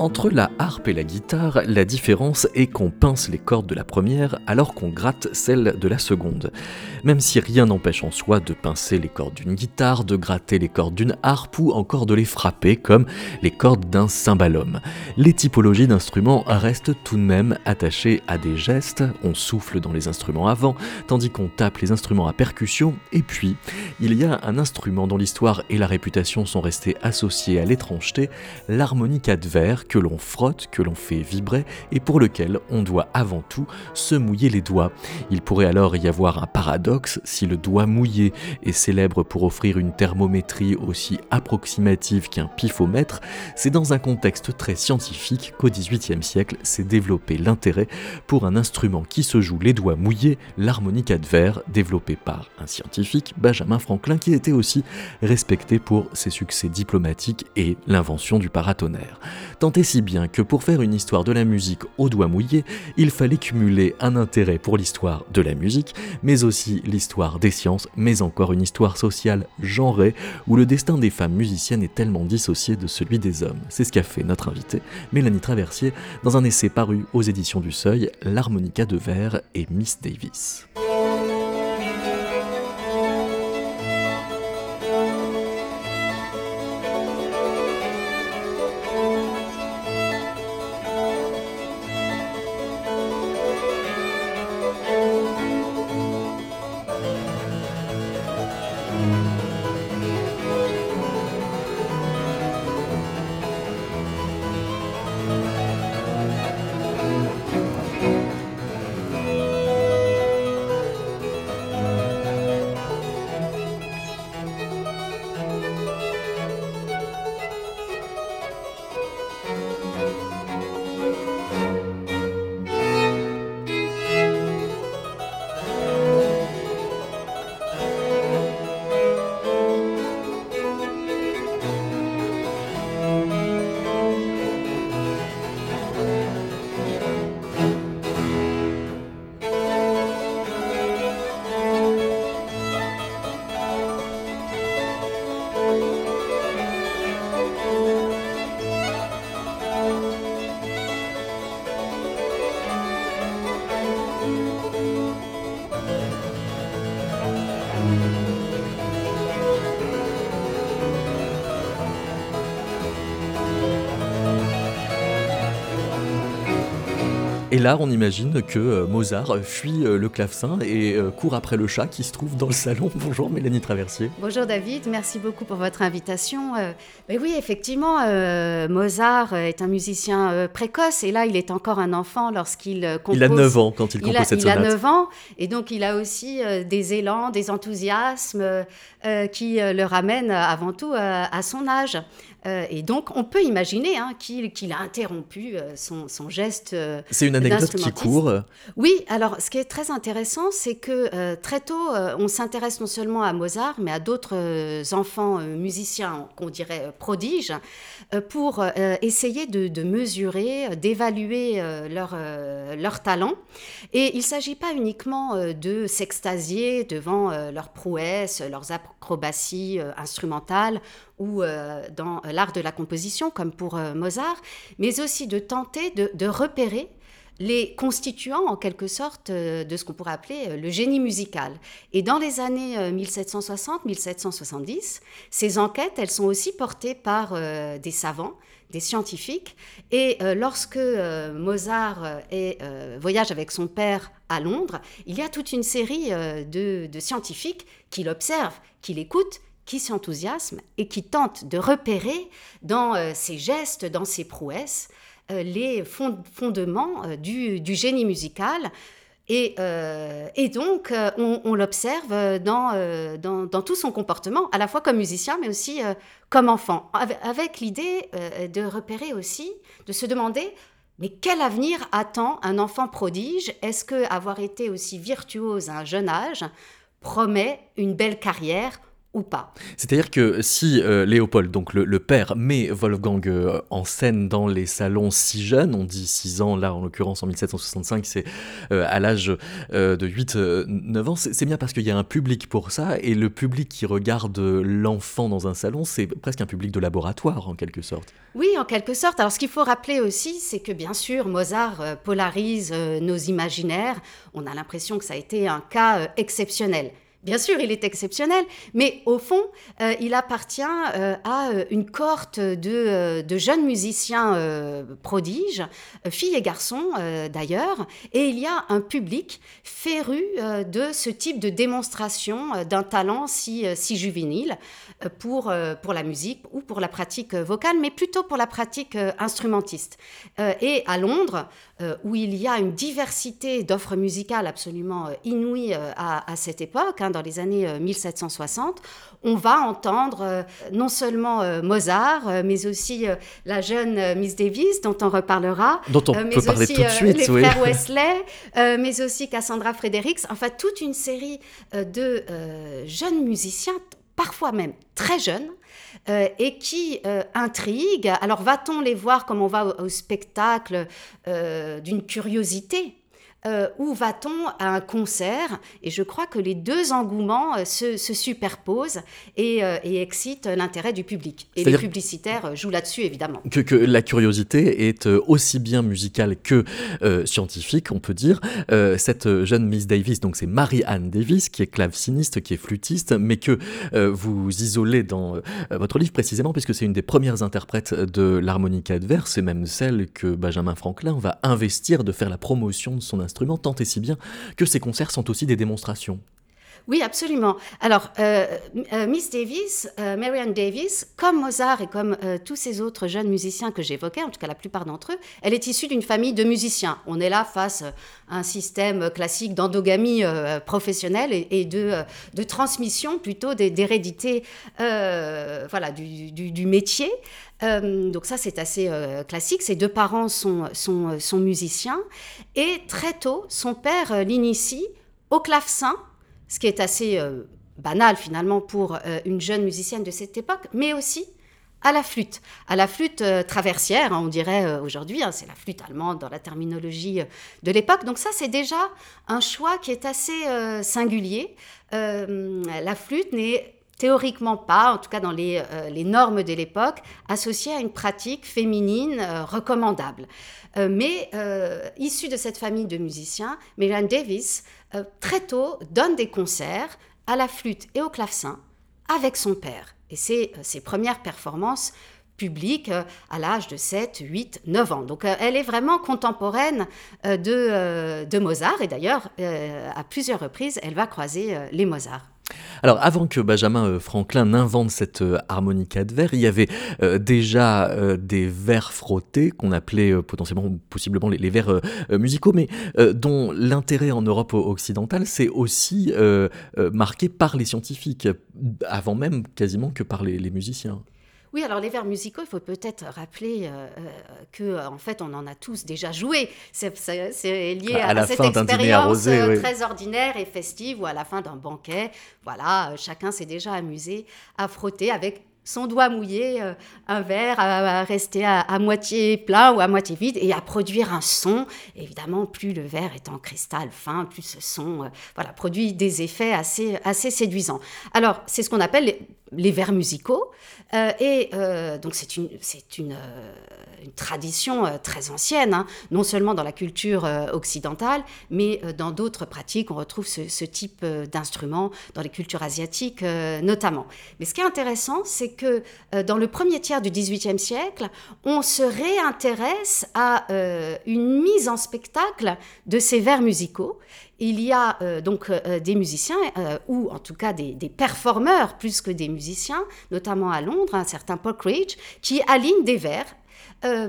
Entre la harpe et la guitare, la différence est qu'on pince les cordes de la première alors qu'on gratte celles de la seconde. Même si rien n'empêche en soi de pincer les cordes d'une guitare, de gratter les cordes d'une harpe ou encore de les frapper comme les cordes d'un cymbalum. Les typologies d'instruments restent tout de même attachées à des gestes, on souffle dans les instruments avant, tandis qu'on tape les instruments à percussion, et puis il y a un instrument dont l'histoire et la réputation sont restés associés à l'étrangeté, l'harmonica de verre que l'on frotte, que l'on fait vibrer et pour lequel on doit avant tout se mouiller les doigts. Il pourrait alors y avoir un paradoxe si le doigt mouillé est célèbre pour offrir une thermométrie aussi approximative qu'un pifomètre, c'est dans un contexte très scientifique qu'au XVIIIe siècle s'est développé l'intérêt pour un instrument qui se joue les doigts mouillés, l'harmonica de verre, développé par un scientifique, Benjamin Franklin, qui était aussi respecté pour ses succès diplomatiques et l'invention du paratonnerre si bien que pour faire une histoire de la musique au doigt mouillé, il fallait cumuler un intérêt pour l'histoire de la musique, mais aussi l'histoire des sciences, mais encore une histoire sociale genrée, où le destin des femmes musiciennes est tellement dissocié de celui des hommes. C'est ce qu'a fait notre invitée, Mélanie Traversier, dans un essai paru aux éditions du Seuil, L'harmonica de verre et Miss Davis. Et là, on imagine que euh, Mozart fuit euh, le clavecin et euh, court après le chat qui se trouve dans le salon. Bonjour Mélanie Traversier. Bonjour David, merci beaucoup pour votre invitation. Mais oui, effectivement, Mozart est un musicien précoce et là, il est encore un enfant lorsqu'il compose. Il a 9 ans quand il compose cette sonate. Il a 9 ans et donc il a aussi des élans, des enthousiasmes qui le ramènent avant tout à son âge. Euh, et donc, on peut imaginer hein, qu'il a interrompu euh, son, geste. Euh, c'est une anecdote qui court. Oui, alors ce qui est très intéressant, c'est que très tôt, on s'intéresse non seulement à Mozart, mais à d'autres enfants musiciens qu'on dirait prodiges, pour essayer de, mesurer, d'évaluer leur, leur talent. Et il ne s'agit pas uniquement de s'extasier devant leurs prouesses, leurs acrobaties instrumentales ou dans l'art de la composition, comme pour euh, Mozart, mais aussi de tenter de, repérer les constituants en quelque sorte euh, de ce qu'on pourrait appeler le génie musical. Et dans les années 1760-1770, ces enquêtes, elles sont aussi portées par des savants, des scientifiques. Et lorsque Mozart voyage avec son père à Londres, il y a toute une série de, de scientifiques qui l'observent, qui l'écoutent qui s'enthousiasme et qui tente de repérer dans euh, ses gestes, dans ses prouesses, euh, les fondements euh, du, génie musical. Et, donc, on, l'observe dans, tout son comportement, à la fois comme musicien, mais aussi comme enfant, avec, l'idée de repérer aussi, de se demander, mais quel avenir attend un enfant prodige? Est-ce que avoir été aussi virtuose à un jeune âge promet une belle carrière ou pas. C'est-à-dire que si euh, Léopold, donc le, père, met Wolfgang euh, en scène dans les salons si jeunes, on dit 6 ans, là en l'occurrence en 1765, c'est euh, à l'âge de 8-9 ans, c'est bien parce qu'il y a un public pour ça, et le public qui regarde l'enfant dans un salon, c'est presque un public de laboratoire en quelque sorte. Oui, en quelque sorte. Alors ce qu'il faut rappeler aussi, c'est que bien sûr, Mozart polarise nos imaginaires. On a l'impression que ça a été un cas exceptionnel. Bien sûr, il est exceptionnel, mais au fond, euh, il appartient euh, à euh, une cohorte de, jeunes musiciens prodiges, filles et garçons d'ailleurs, et il y a un public féru de ce type de démonstration d'un talent si, si juvénile pour, pour la musique ou pour la pratique vocale, mais plutôt pour la pratique instrumentiste. et à Londres, où il y a une diversité d'offres musicales absolument inouïes à, à cette époque, hein, dans les années 1760, euh, on va entendre euh, non seulement euh, Mozart, mais aussi la jeune Miss Davis, dont on reparlera. Dont on peut parler tout de suite, les frères Wesley, mais aussi Cassandra Fredericks. Enfin, toute une série de jeunes musiciens, parfois même très jeunes, et qui intriguent. Alors va-t-on les voir comme on va au spectacle d'une curiosité euh, où va-t-on à un concert? Et je crois que les deux engouements euh, se, superposent et, euh, excitent l'intérêt du public. Et les publicitaires jouent là-dessus, évidemment. Que, la curiosité est aussi bien musicale que scientifique, on peut dire. cette jeune Miss Davis, donc c'est Marie-Anne Davis, qui est claveciniste, qui est flûtiste, mais que vous isolez dans votre livre précisément, puisque c'est une des premières interprètes de l'harmonica de verre, c'est même celle que Benjamin Franklin va investir de faire la promotion de son instrument, tant et si bien que ces concerts sont aussi des démonstrations. Oui, absolument. Alors, euh, euh, Miss Davis, euh, Marianne Davis, comme Mozart et comme tous ces autres jeunes musiciens que j'évoquais, en tout cas la plupart d'entre eux, elle est issue d'une famille de musiciens. On est là face à un système classique d'endogamie professionnelle et, de, transmission plutôt d'hérédité voilà, du, métier. donc ça, c'est assez classique. Ses deux parents sont, musiciens. Et très tôt, son père l'initie au clavecin ce qui est assez euh, banal finalement pour euh, une jeune musicienne de cette époque, mais aussi à la flûte, à la flûte euh, traversière, hein, on dirait aujourd'hui, hein, c'est la flûte allemande dans la terminologie de l'époque. Donc ça, c'est déjà un choix qui est assez singulier. la flûte n'est théoriquement pas, en tout cas dans les, normes de l'époque, associée à une pratique féminine recommandable. mais issue de cette famille de musiciens, Miriam Davis euh, très tôt, donne des concerts à la flûte et au clavecin avec son père. Et c'est euh, ses premières performances publiques euh, à l'âge de 7, 8, 9 ans. Donc elle est vraiment contemporaine de, de Mozart et d'ailleurs à plusieurs reprises elle va croiser les Mozart. Alors, avant que Benjamin euh, Franklin n'invente cette euh, harmonica de verre, il y avait euh, déjà des verres frottés qu'on appelait potentiellement, possiblement les, verres musicaux, mais dont l'intérêt en Europe occidentale, c'est aussi marqué par les scientifiques, avant même quasiment que par les musiciens. Oui, alors les vers musicaux, il faut peut-être rappeler qu'en euh, euh, que en fait on en a tous déjà joué. C'est lié à, cette expérience euh, très ordinaire et festive ou à la fin d'un banquet. Voilà, chacun s'est déjà amusé à frotter avec son doigt mouillé, un verre à, rester à, moitié plein ou à moitié vide et à produire un son. évidemment, plus le verre est en cristal fin, plus ce son voilà, produit des effets assez, assez séduisants. Alors, c'est ce qu'on appelle les, les vers musicaux. Euh, et euh, donc c'est une, c'est une, euh, tradition très ancienne, hein, non seulement dans la culture occidentale, mais dans d'autres pratiques. On retrouve ce, ce type d'instrument dans les cultures asiatiques notamment. Mais ce qui est intéressant, c'est que dans le premier tiers du XVIIIe siècle, on se réintéresse à une mise en spectacle de ces vers musicaux il y a euh, donc euh, euh, des musiciens, ou en tout cas des, performeurs plus que des musiciens, notamment à Londres, un certain Paul Cridge, qui aligne des vers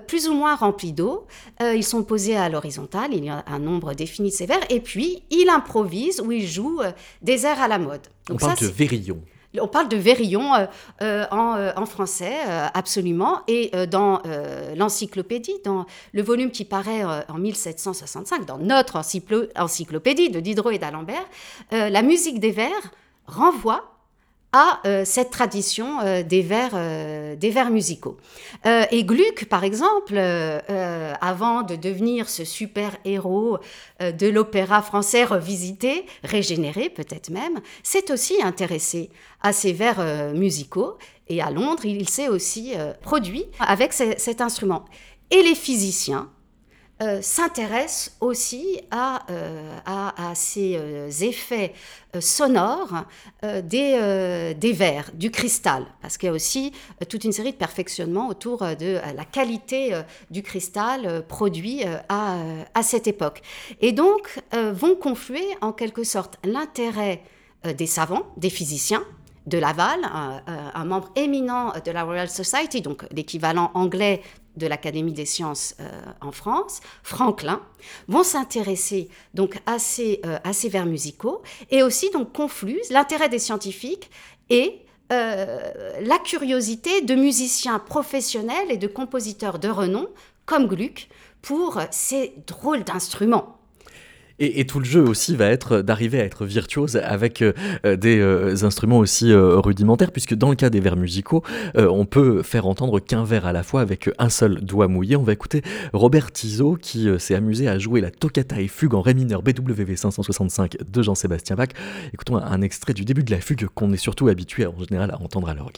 plus ou moins remplis d'eau. ils sont posés à l'horizontale, il y a un nombre défini de ces vers, et puis il improvise ou il joue des airs à la mode. Donc On parle de Vérillon. On parle de Vérillon euh, euh, euh, en, français, absolument. Et dans l'encyclopédie, dans le volume qui paraît en 1765, dans notre encyclopédie de Diderot et d'Alembert, la musique des vers renvoie à euh, cette tradition euh, des, vers, euh, des vers musicaux. et Gluck, par exemple, avant de devenir ce super héros de l'opéra français revisité, régénéré peut-être même, s'est aussi intéressé à ces vers musicaux. Et à Londres, il s'est aussi produit avec cet instrument. Et les physiciens, euh, s'intéresse aussi à, euh, à, ces euh, effets sonores des, des verres, du cristal, parce qu'il y a aussi toute une série de perfectionnements autour de la qualité du cristal produit à, à, cette époque. Et donc vont confluer en quelque sorte l'intérêt des savants, des physiciens, de Laval, un, un, membre éminent de la Royal Society, donc l'équivalent anglais de l'Académie des sciences euh, en France, Franklin, vont s'intéresser donc à ces, euh, vers musicaux et aussi donc l'intérêt des scientifiques et euh, la curiosité de musiciens professionnels et de compositeurs de renom comme Gluck pour ces drôles d'instruments. Et, tout le jeu aussi va être d'arriver à être virtuose avec euh, des euh, instruments aussi euh, rudimentaires, puisque dans le cas des vers musicaux, on peut faire entendre qu'un vers à la fois avec un seul doigt mouillé. On va écouter Robert Tizot qui s'est amusé à jouer la toccata et fugue en ré mineur BWV 565 de Jean-Sébastien Bach. Écoutons un extrait du début de la fugue qu'on est surtout habitué en général à entendre à l'orgue.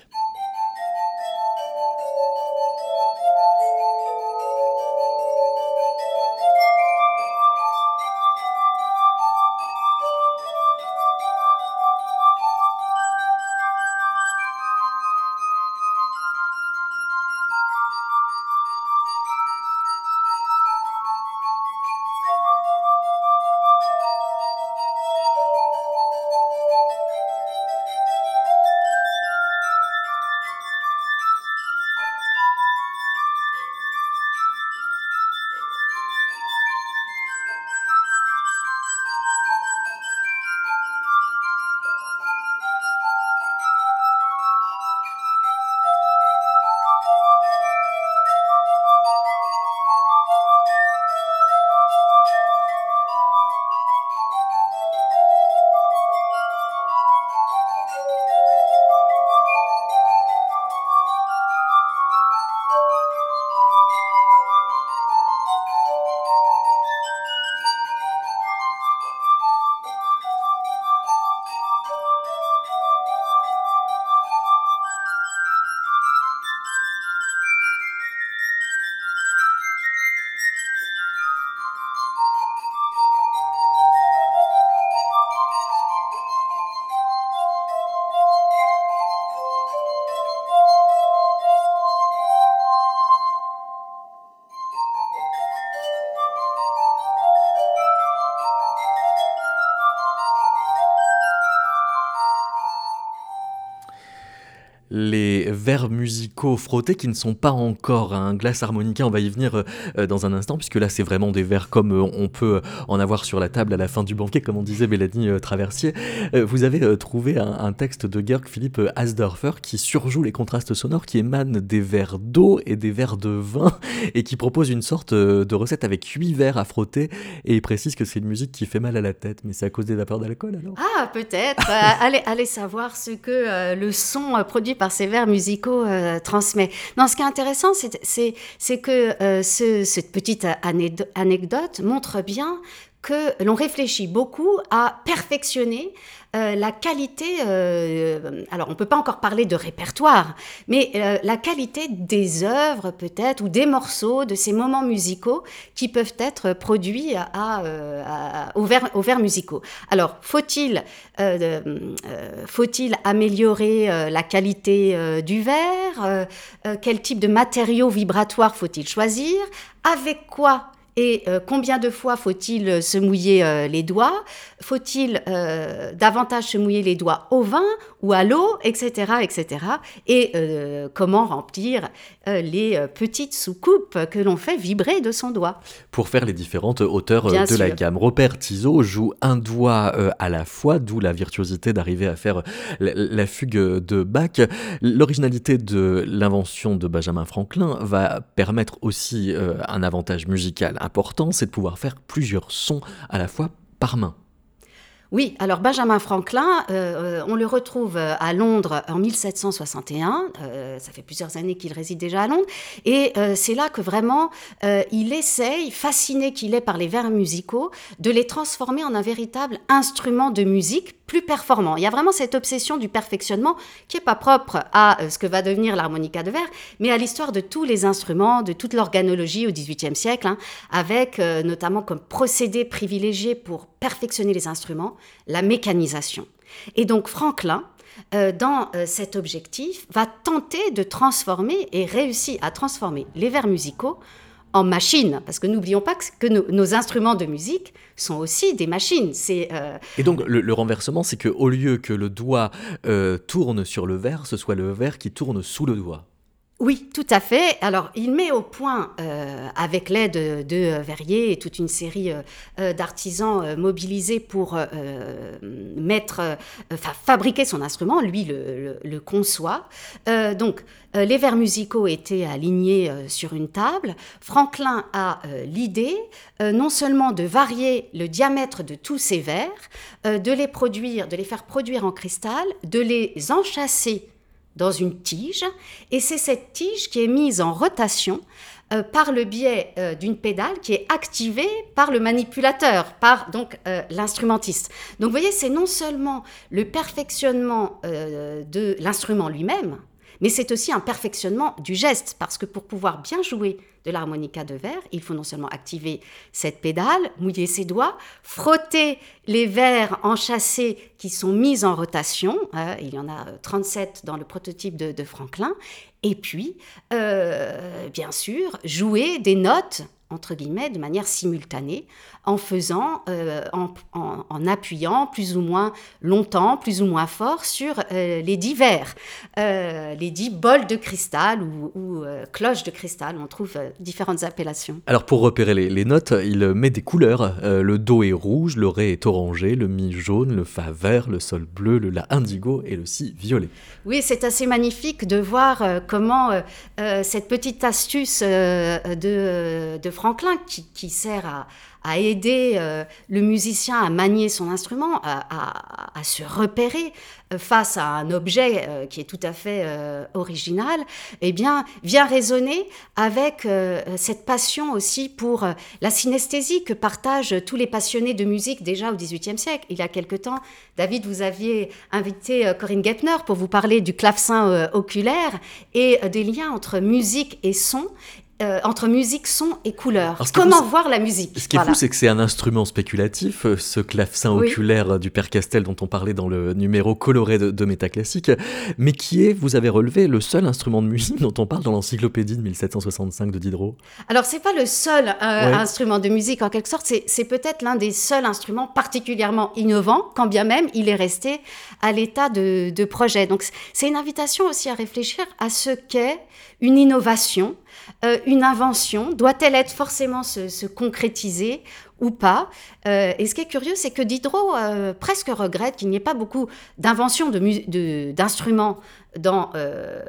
Les vers musicaux frottés qui ne sont pas encore un glace harmonica, on va y venir euh, dans un instant, puisque là c'est vraiment des vers comme euh, on peut en avoir sur la table à la fin du banquet, comme on disait Mélanie euh, Traversier. vous avez trouvé un, texte de Georg Philipp Asdorfer qui surjoue les contrastes sonores, qui émanent des vers d'eau et des vers de vin, et qui propose une sorte de recette avec huit vers à frotter, et il précise que c'est une musique qui fait mal à la tête, mais c'est à cause des vapeurs d'alcool alors? Ah, peut-être. Allez, allez savoir ce que le son produit par ces vers musicaux euh, transmet. Non, ce qui est intéressant, c'est que euh, cette petite anecdote montre bien que l'on réfléchit beaucoup à perfectionner euh, la qualité, euh, alors on ne peut pas encore parler de répertoire, mais euh, la qualité des œuvres peut-être, ou des morceaux, de ces moments musicaux qui peuvent être produits à, aux, vers, musicaux. Alors, faut-il faut améliorer la qualité du verre Quel type de matériaux vibratoires faut-il choisir Avec quoi et euh, combien de fois faut-il euh, se mouiller euh, les doigts? Faut-il davantage se mouiller les doigts au vin ou à l'eau, etc., etc. Et comment remplir les petites soucoupes que l'on fait vibrer de son doigt? Pour faire les différentes hauteurs de la gamme. Robert Tizot joue un doigt à la fois, d'où la virtuosité d'arriver à faire la, fugue de Bach. L'originalité de l'invention de Benjamin Franklin va permettre aussi un avantage musical important, c'est de pouvoir faire plusieurs sons à la fois par main. Oui, alors Benjamin Franklin, euh, euh, on le retrouve euh, à Londres en 1761. ça fait plusieurs années qu'il réside déjà à Londres. Et c'est là que vraiment il essaye, fasciné qu'il est par les vers musicaux, de les transformer en un véritable instrument de musique plus performant. Il y a vraiment cette obsession du perfectionnement qui n'est pas propre à ce que va devenir l'harmonica de verre, mais à l'histoire de tous les instruments, de toute l'organologie au XVIIIe siècle, hein, avec notamment comme procédé privilégié pour perfectionner les instruments la mécanisation. Et donc Franklin, euh, dans euh, cet objectif, va tenter de transformer et réussit à transformer les vers musicaux en machines, parce que n'oublions pas que, nos, instruments de musique sont aussi des machines. Euh, et donc le, renversement, c'est qu'au lieu que le doigt tourne sur le verre, ce soit le verre qui tourne sous le doigt. Oui, tout à fait. Alors, il met au point, euh, avec l'aide de, Verrier et toute une série euh, euh, d'artisans mobilisés pour mettre, enfin, fabriquer son instrument. Lui le, conçoit. donc, les vers musicaux étaient alignés sur une table. Franklin a l'idée non seulement de varier le diamètre de tous ces vers, de les produire, de les faire produire en cristal, de les enchâsser dans une tige, et c'est cette tige qui est mise en rotation euh, par le biais euh, d'une pédale qui est activée par le manipulateur, par donc euh, l'instrumentiste. Donc vous voyez, c'est non seulement le perfectionnement de l'instrument lui-même, mais c'est aussi un perfectionnement du geste, parce que pour pouvoir bien jouer de l'harmonica de verre, il faut non seulement activer cette pédale, mouiller ses doigts, frotter les verres enchâssés qui sont mis en rotation, hein, il y en a 37 dans le prototype de, Franklin, et puis, euh, bien sûr, jouer des notes entre guillemets, de manière simultanée, en faisant, euh, en, appuyant plus ou moins longtemps, plus ou moins fort sur euh, les dix verres, euh, les dix bols de cristal ou, cloches de cristal. On trouve différentes appellations. Alors pour repérer les, notes, il met des couleurs. le do est rouge, le ré est orangé, le mi jaune, le fa vert, le sol bleu, le la indigo et le si violet. Oui, c'est assez magnifique de voir comment cette petite astuce de, de Franklin qui, sert à, aider euh, le musicien à manier son instrument, à, se repérer euh, face à un objet euh, qui est tout à fait original, eh bien, vient résonner avec cette passion aussi pour la synesthésie que partagent tous les passionnés de musique déjà au XVIIIe siècle. Il y a quelque temps, David, vous aviez invité Corinne Gepner pour vous parler du clavecin oculaire et des liens entre musique et son. Euh, entre musique, son et couleur. Comment voir la musique? Ce qui est fou, c'est que c'est un instrument spéculatif, euh, ce clavecin oculaire du Père Castel dont on parlait dans le numéro coloré de, de Métaclassique, mais qui est, vous avez relevé, le seul instrument de musique dont on parle dans l'encyclopédie de 1765 de Diderot. Alors, c'est pas le seul euh, instrument de musique en quelque sorte, c'est peut-être l'un des seuls instruments particulièrement innovants, quand bien même il est resté à l'état de, de projet. Donc, c'est une invitation aussi à réfléchir à ce qu'est une innovation euh, une invention Doit-elle être forcément se, concrétiser ou pas euh, Et ce qui est curieux, c'est que Diderot euh, presque regrette qu'il n'y ait pas beaucoup d'inventions d'instruments euh,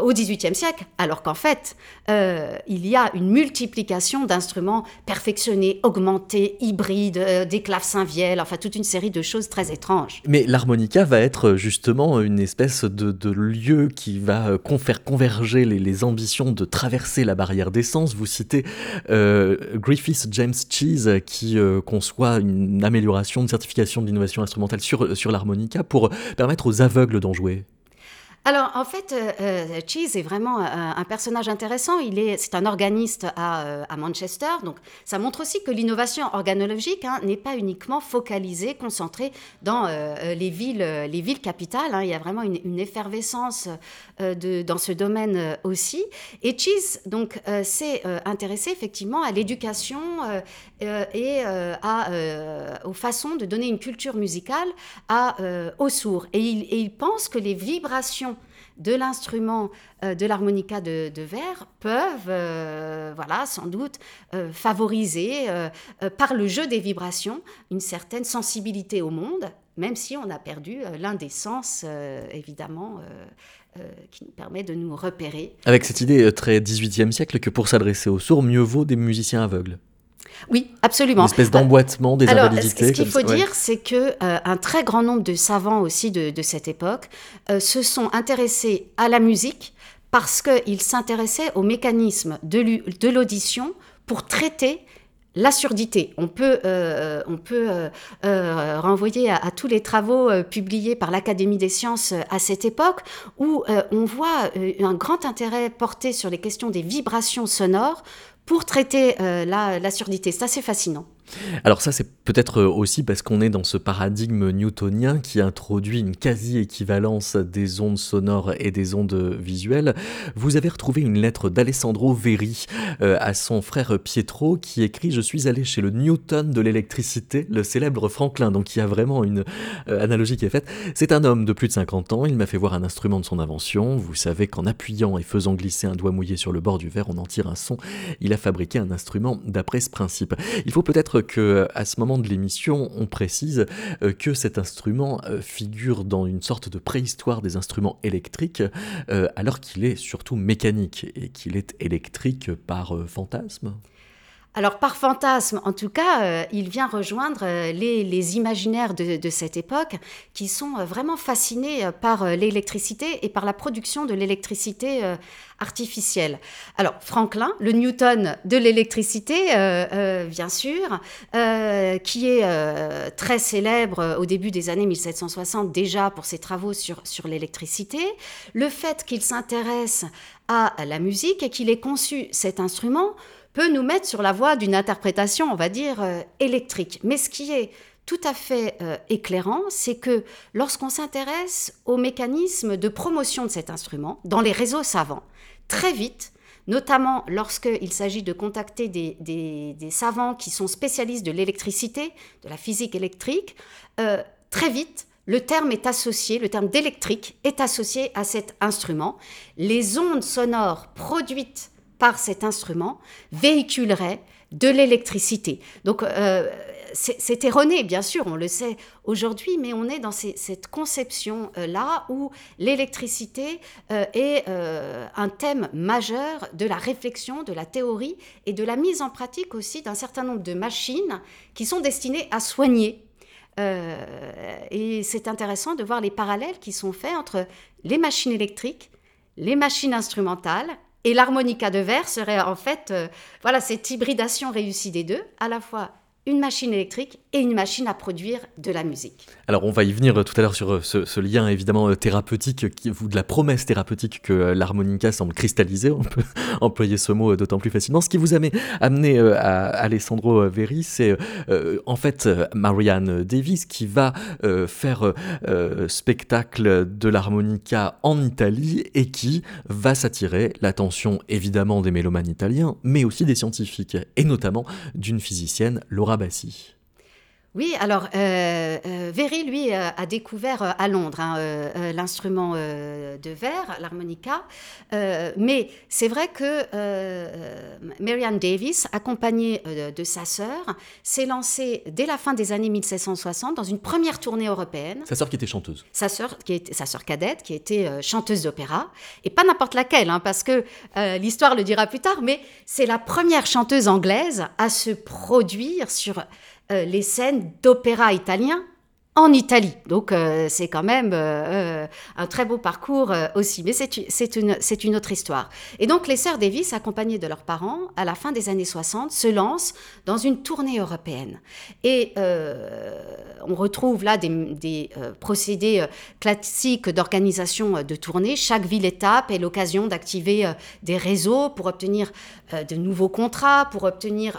au XVIIIe siècle, alors qu'en fait, euh, il y a une multiplication d'instruments perfectionnés, augmentés, hybrides, euh, des clavecins-vielles, enfin toute une série de choses très étranges. Mais l'harmonica va être justement une espèce de, lieu qui va faire converger les, ambitions de traverser la barrière d'essence. Vous citez Griffith James Cheese qui conçoit une amélioration, une certification de l'innovation instrumentale sur l'harmonica pour permettre aux aveugles d'en jouer. Alors, en fait, euh, euh, Cheese est vraiment euh, un personnage intéressant. Il est, c'est un organiste à, Manchester. Donc, ça montre aussi que l'innovation organologique hein, n'est pas uniquement focalisée, concentrée dans les villes, les villes capitales. Hein. Il y a vraiment une, effervescence dans ce domaine aussi. Et Cheese, donc, s'est intéressé effectivement à l'éducation et à, aux façons de donner une culture musicale aux sourds. Et il pense que les vibrations de l'instrument euh, de l'harmonica de, verre peuvent, euh, voilà, sans doute, euh, favoriser par le jeu des vibrations une certaine sensibilité au monde, même si on a perdu l'un des sens, évidemment. qui nous permet de nous repérer. Avec cette idée très 18e siècle que pour s'adresser aux sourds, mieux vaut des musiciens aveugles. Oui, absolument. Une espèce d'emboîtement des Alors, invalidités. Ce qu'il faut ouais. dire, c'est que euh, un très grand nombre de savants aussi de, de cette époque euh, se sont intéressés à la musique parce qu'ils s'intéressaient au mécanisme de l'audition pour traiter la surdité. On peut, euh, on peut euh, euh, renvoyer à, à tous les travaux euh, publiés par l'Académie des sciences euh, à cette époque, où euh, on voit euh, un grand intérêt porté sur les questions des vibrations sonores pour traiter euh, la, surdité. C'est assez fascinant. Alors ça, c'est peut-être aussi parce qu'on est dans ce paradigme newtonien qui introduit une quasi-équivalence des ondes sonores et des ondes visuelles. Vous avez retrouvé une lettre d'Alessandro Veri euh, à son frère Pietro qui écrit « Je suis allé chez le Newton de l'électricité, le célèbre Franklin ». Donc il y a vraiment une euh, analogie qui est faite. C'est un homme de plus de 50 ans, il m'a fait voir un instrument de son invention. Vous savez qu'en appuyant et faisant glisser un doigt mouillé sur le bord du verre, on en tire un son. Il a fabriqué un instrument d'après ce principe. Il faut peut-être que à ce moment de l'émission, on précise euh, que cet instrument euh, figure dans une sorte de préhistoire des instruments électriques, euh, alors qu'il est surtout mécanique et qu'il est électrique par euh, fantasme? Alors par fantasme, en tout cas, euh, il vient rejoindre euh, les, imaginaires de, cette époque qui sont euh, vraiment fascinés par l'électricité et par la production de l'électricité artificielle. Alors Franklin, le Newton de l'électricité, bien sûr, qui est très célèbre au début des années 1760 déjà pour ses travaux sur, sur l'électricité, le fait qu'il s'intéresse à la musique et qu'il ait conçu cet instrument peut nous mettre sur la voie d'une interprétation, on va dire, euh, électrique. Mais ce qui est tout à fait euh, éclairant, c'est que lorsqu'on s'intéresse au mécanisme de promotion de cet instrument dans les réseaux savants, très vite, notamment lorsqu'il s'agit de contacter des savants qui sont spécialistes de l'électricité, de la physique électrique, euh, très vite, le terme est associé, le terme d'électrique est associé à cet instrument. Les ondes sonores produites par cet instrument véhiculeraient de l'électricité. Donc euh, c'est erroné, bien sûr, on le sait aujourd'hui, mais on est dans cette conception-là où l'électricité euh, est euh, un thème majeur de la réflexion, de la théorie et de la mise en pratique aussi d'un certain nombre de machines qui sont destinées à soigner euh, et c'est intéressant de voir les parallèles qui sont faits entre les machines électriques, les machines instrumentales et l'harmonica de verre serait en fait euh, voilà cette hybridation réussie des deux, à la fois une machine électrique et une machine à produire de la musique. Alors on va y venir euh, tout à l'heure sur euh, ce, lien évidemment euh, thérapeutique, qui, ou de la promesse thérapeutique que l'harmonica semble cristalliser, on peut employer ce mot d'autant plus facilement. Ce qui vous a amené, à Alessandro Veri, c'est en fait Marianne Davis qui va faire spectacle de l'harmonica en Italie et qui va s'attirer l'attention évidemment des mélomanes italiens, mais aussi des scientifiques, et notamment d'une physicienne, Laura Bassi. Oui, alors euh, euh, Very, lui, euh, a découvert euh, à Londres hein, l'instrument de verre, l'harmonica, mais c'est vrai que Marianne Davis, accompagnée de sa sœur, s'est lancée dès la fin des années 1760 dans une première tournée européenne. Sa sœur qui était chanteuse. Sa sœur, qui était, sa sœur cadette, qui était chanteuse d'opéra, et pas n'importe laquelle, hein, parce que l'histoire le dira plus tard, mais c'est la première chanteuse anglaise à se produire sur les scènes d'opéra italien en Italie. Donc euh, c'est quand même euh, euh, un très beau parcours aussi, mais c'est une, autre histoire. Et donc les sœurs Davis, accompagnées de leurs parents, à la fin des années 60, se lancent dans une tournée européenne. Et on retrouve là des, des, procédés classiques d'organisation de tournée. Chaque ville-étape est l'occasion d'activer des réseaux pour obtenir de nouveaux contrats, pour obtenir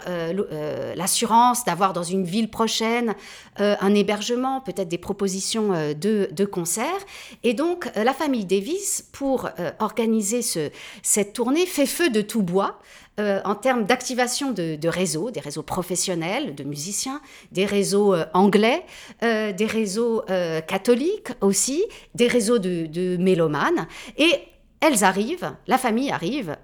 l'assurance d'avoir dans une ville prochaine un hébergement, peut-être des propositions euh, de, de concerts. Et donc, euh, la famille Davis, pour euh, organiser ce- cette tournée, fait feu de tout bois. en termes d'activation de, réseaux, des réseaux professionnels, de musiciens, des réseaux anglais, des réseaux catholiques aussi, des réseaux de, de mélomanes. Et elles arrivent, la famille arrive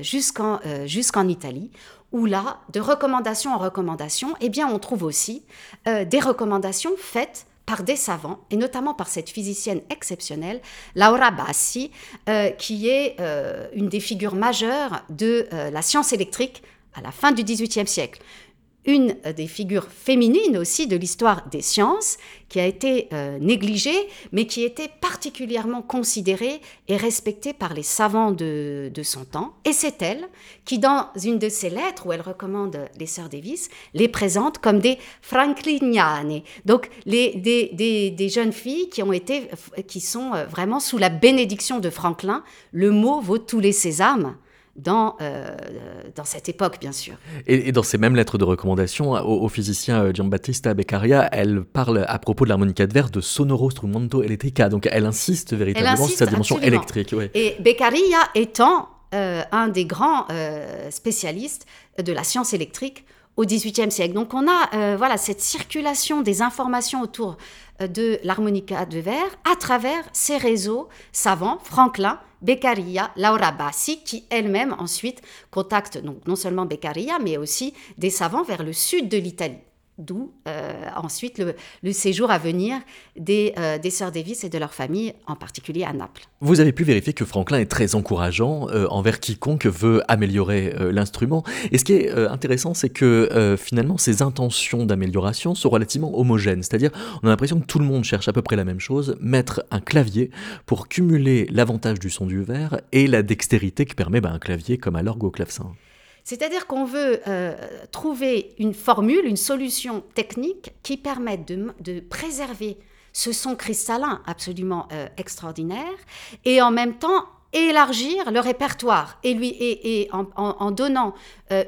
jusqu'en jusqu'en Italie, où là, de recommandation en recommandation, eh bien, on trouve aussi des recommandations faites par des savants, et notamment par cette physicienne exceptionnelle, Laura Bassi, euh, qui est euh, une des figures majeures de euh, la science électrique à la fin du XVIIIe siècle. Une des figures féminines aussi de l'histoire des sciences, qui a été euh, négligée, mais qui était particulièrement considérée et respectée par les savants de, son temps. Et c'est elle qui, dans une de ses lettres, où elle recommande les sœurs Davis, les présente comme des frankliniane, donc des, des, jeunes filles qui, ont été, qui sont euh, vraiment sous la bénédiction de Franklin. Le mot vaut tous les sésames dans, euh, dans cette époque, bien sûr. Et, dans ces mêmes lettres de recommandation au, physicien euh, Giambattista Beccaria, elle parle à propos de l'harmonica de verre de sonoro strumento elettrica, donc elle insiste véritablement sur sa dimension électrique. Et Beccaria étant euh, un des grands spécialistes de la science électrique au XVIIIe siècle. Donc on a voilà cette circulation des informations autour de l'harmonica de verre à travers ces réseaux savants, Franklin, Beccaria, Laura Bassi, qui elle-même ensuite contacte donc, non seulement Beccaria, mais aussi des savants vers le sud de l'Italie d'où euh, ensuite le, séjour à venir des, euh, des sœurs Davis et de leur famille, en particulier à Naples. Vous avez pu vérifier que Franklin est très encourageant euh, envers quiconque veut améliorer l'instrument. Et ce qui est intéressant, c'est que finalement, ses intentions d'amélioration sont relativement homogènes. C'est-à-dire, on a l'impression que tout le monde cherche à peu près la même chose, mettre un clavier pour cumuler l'avantage du son du verre et la dextérité que permet bah, un clavier comme à l'orgue au clavecin. C'est-à-dire qu'on veut euh, trouver une formule, une solution technique qui permette de, préserver ce son cristallin absolument euh, extraordinaire et en même temps élargir le répertoire et, lui, et, en, donnant euh,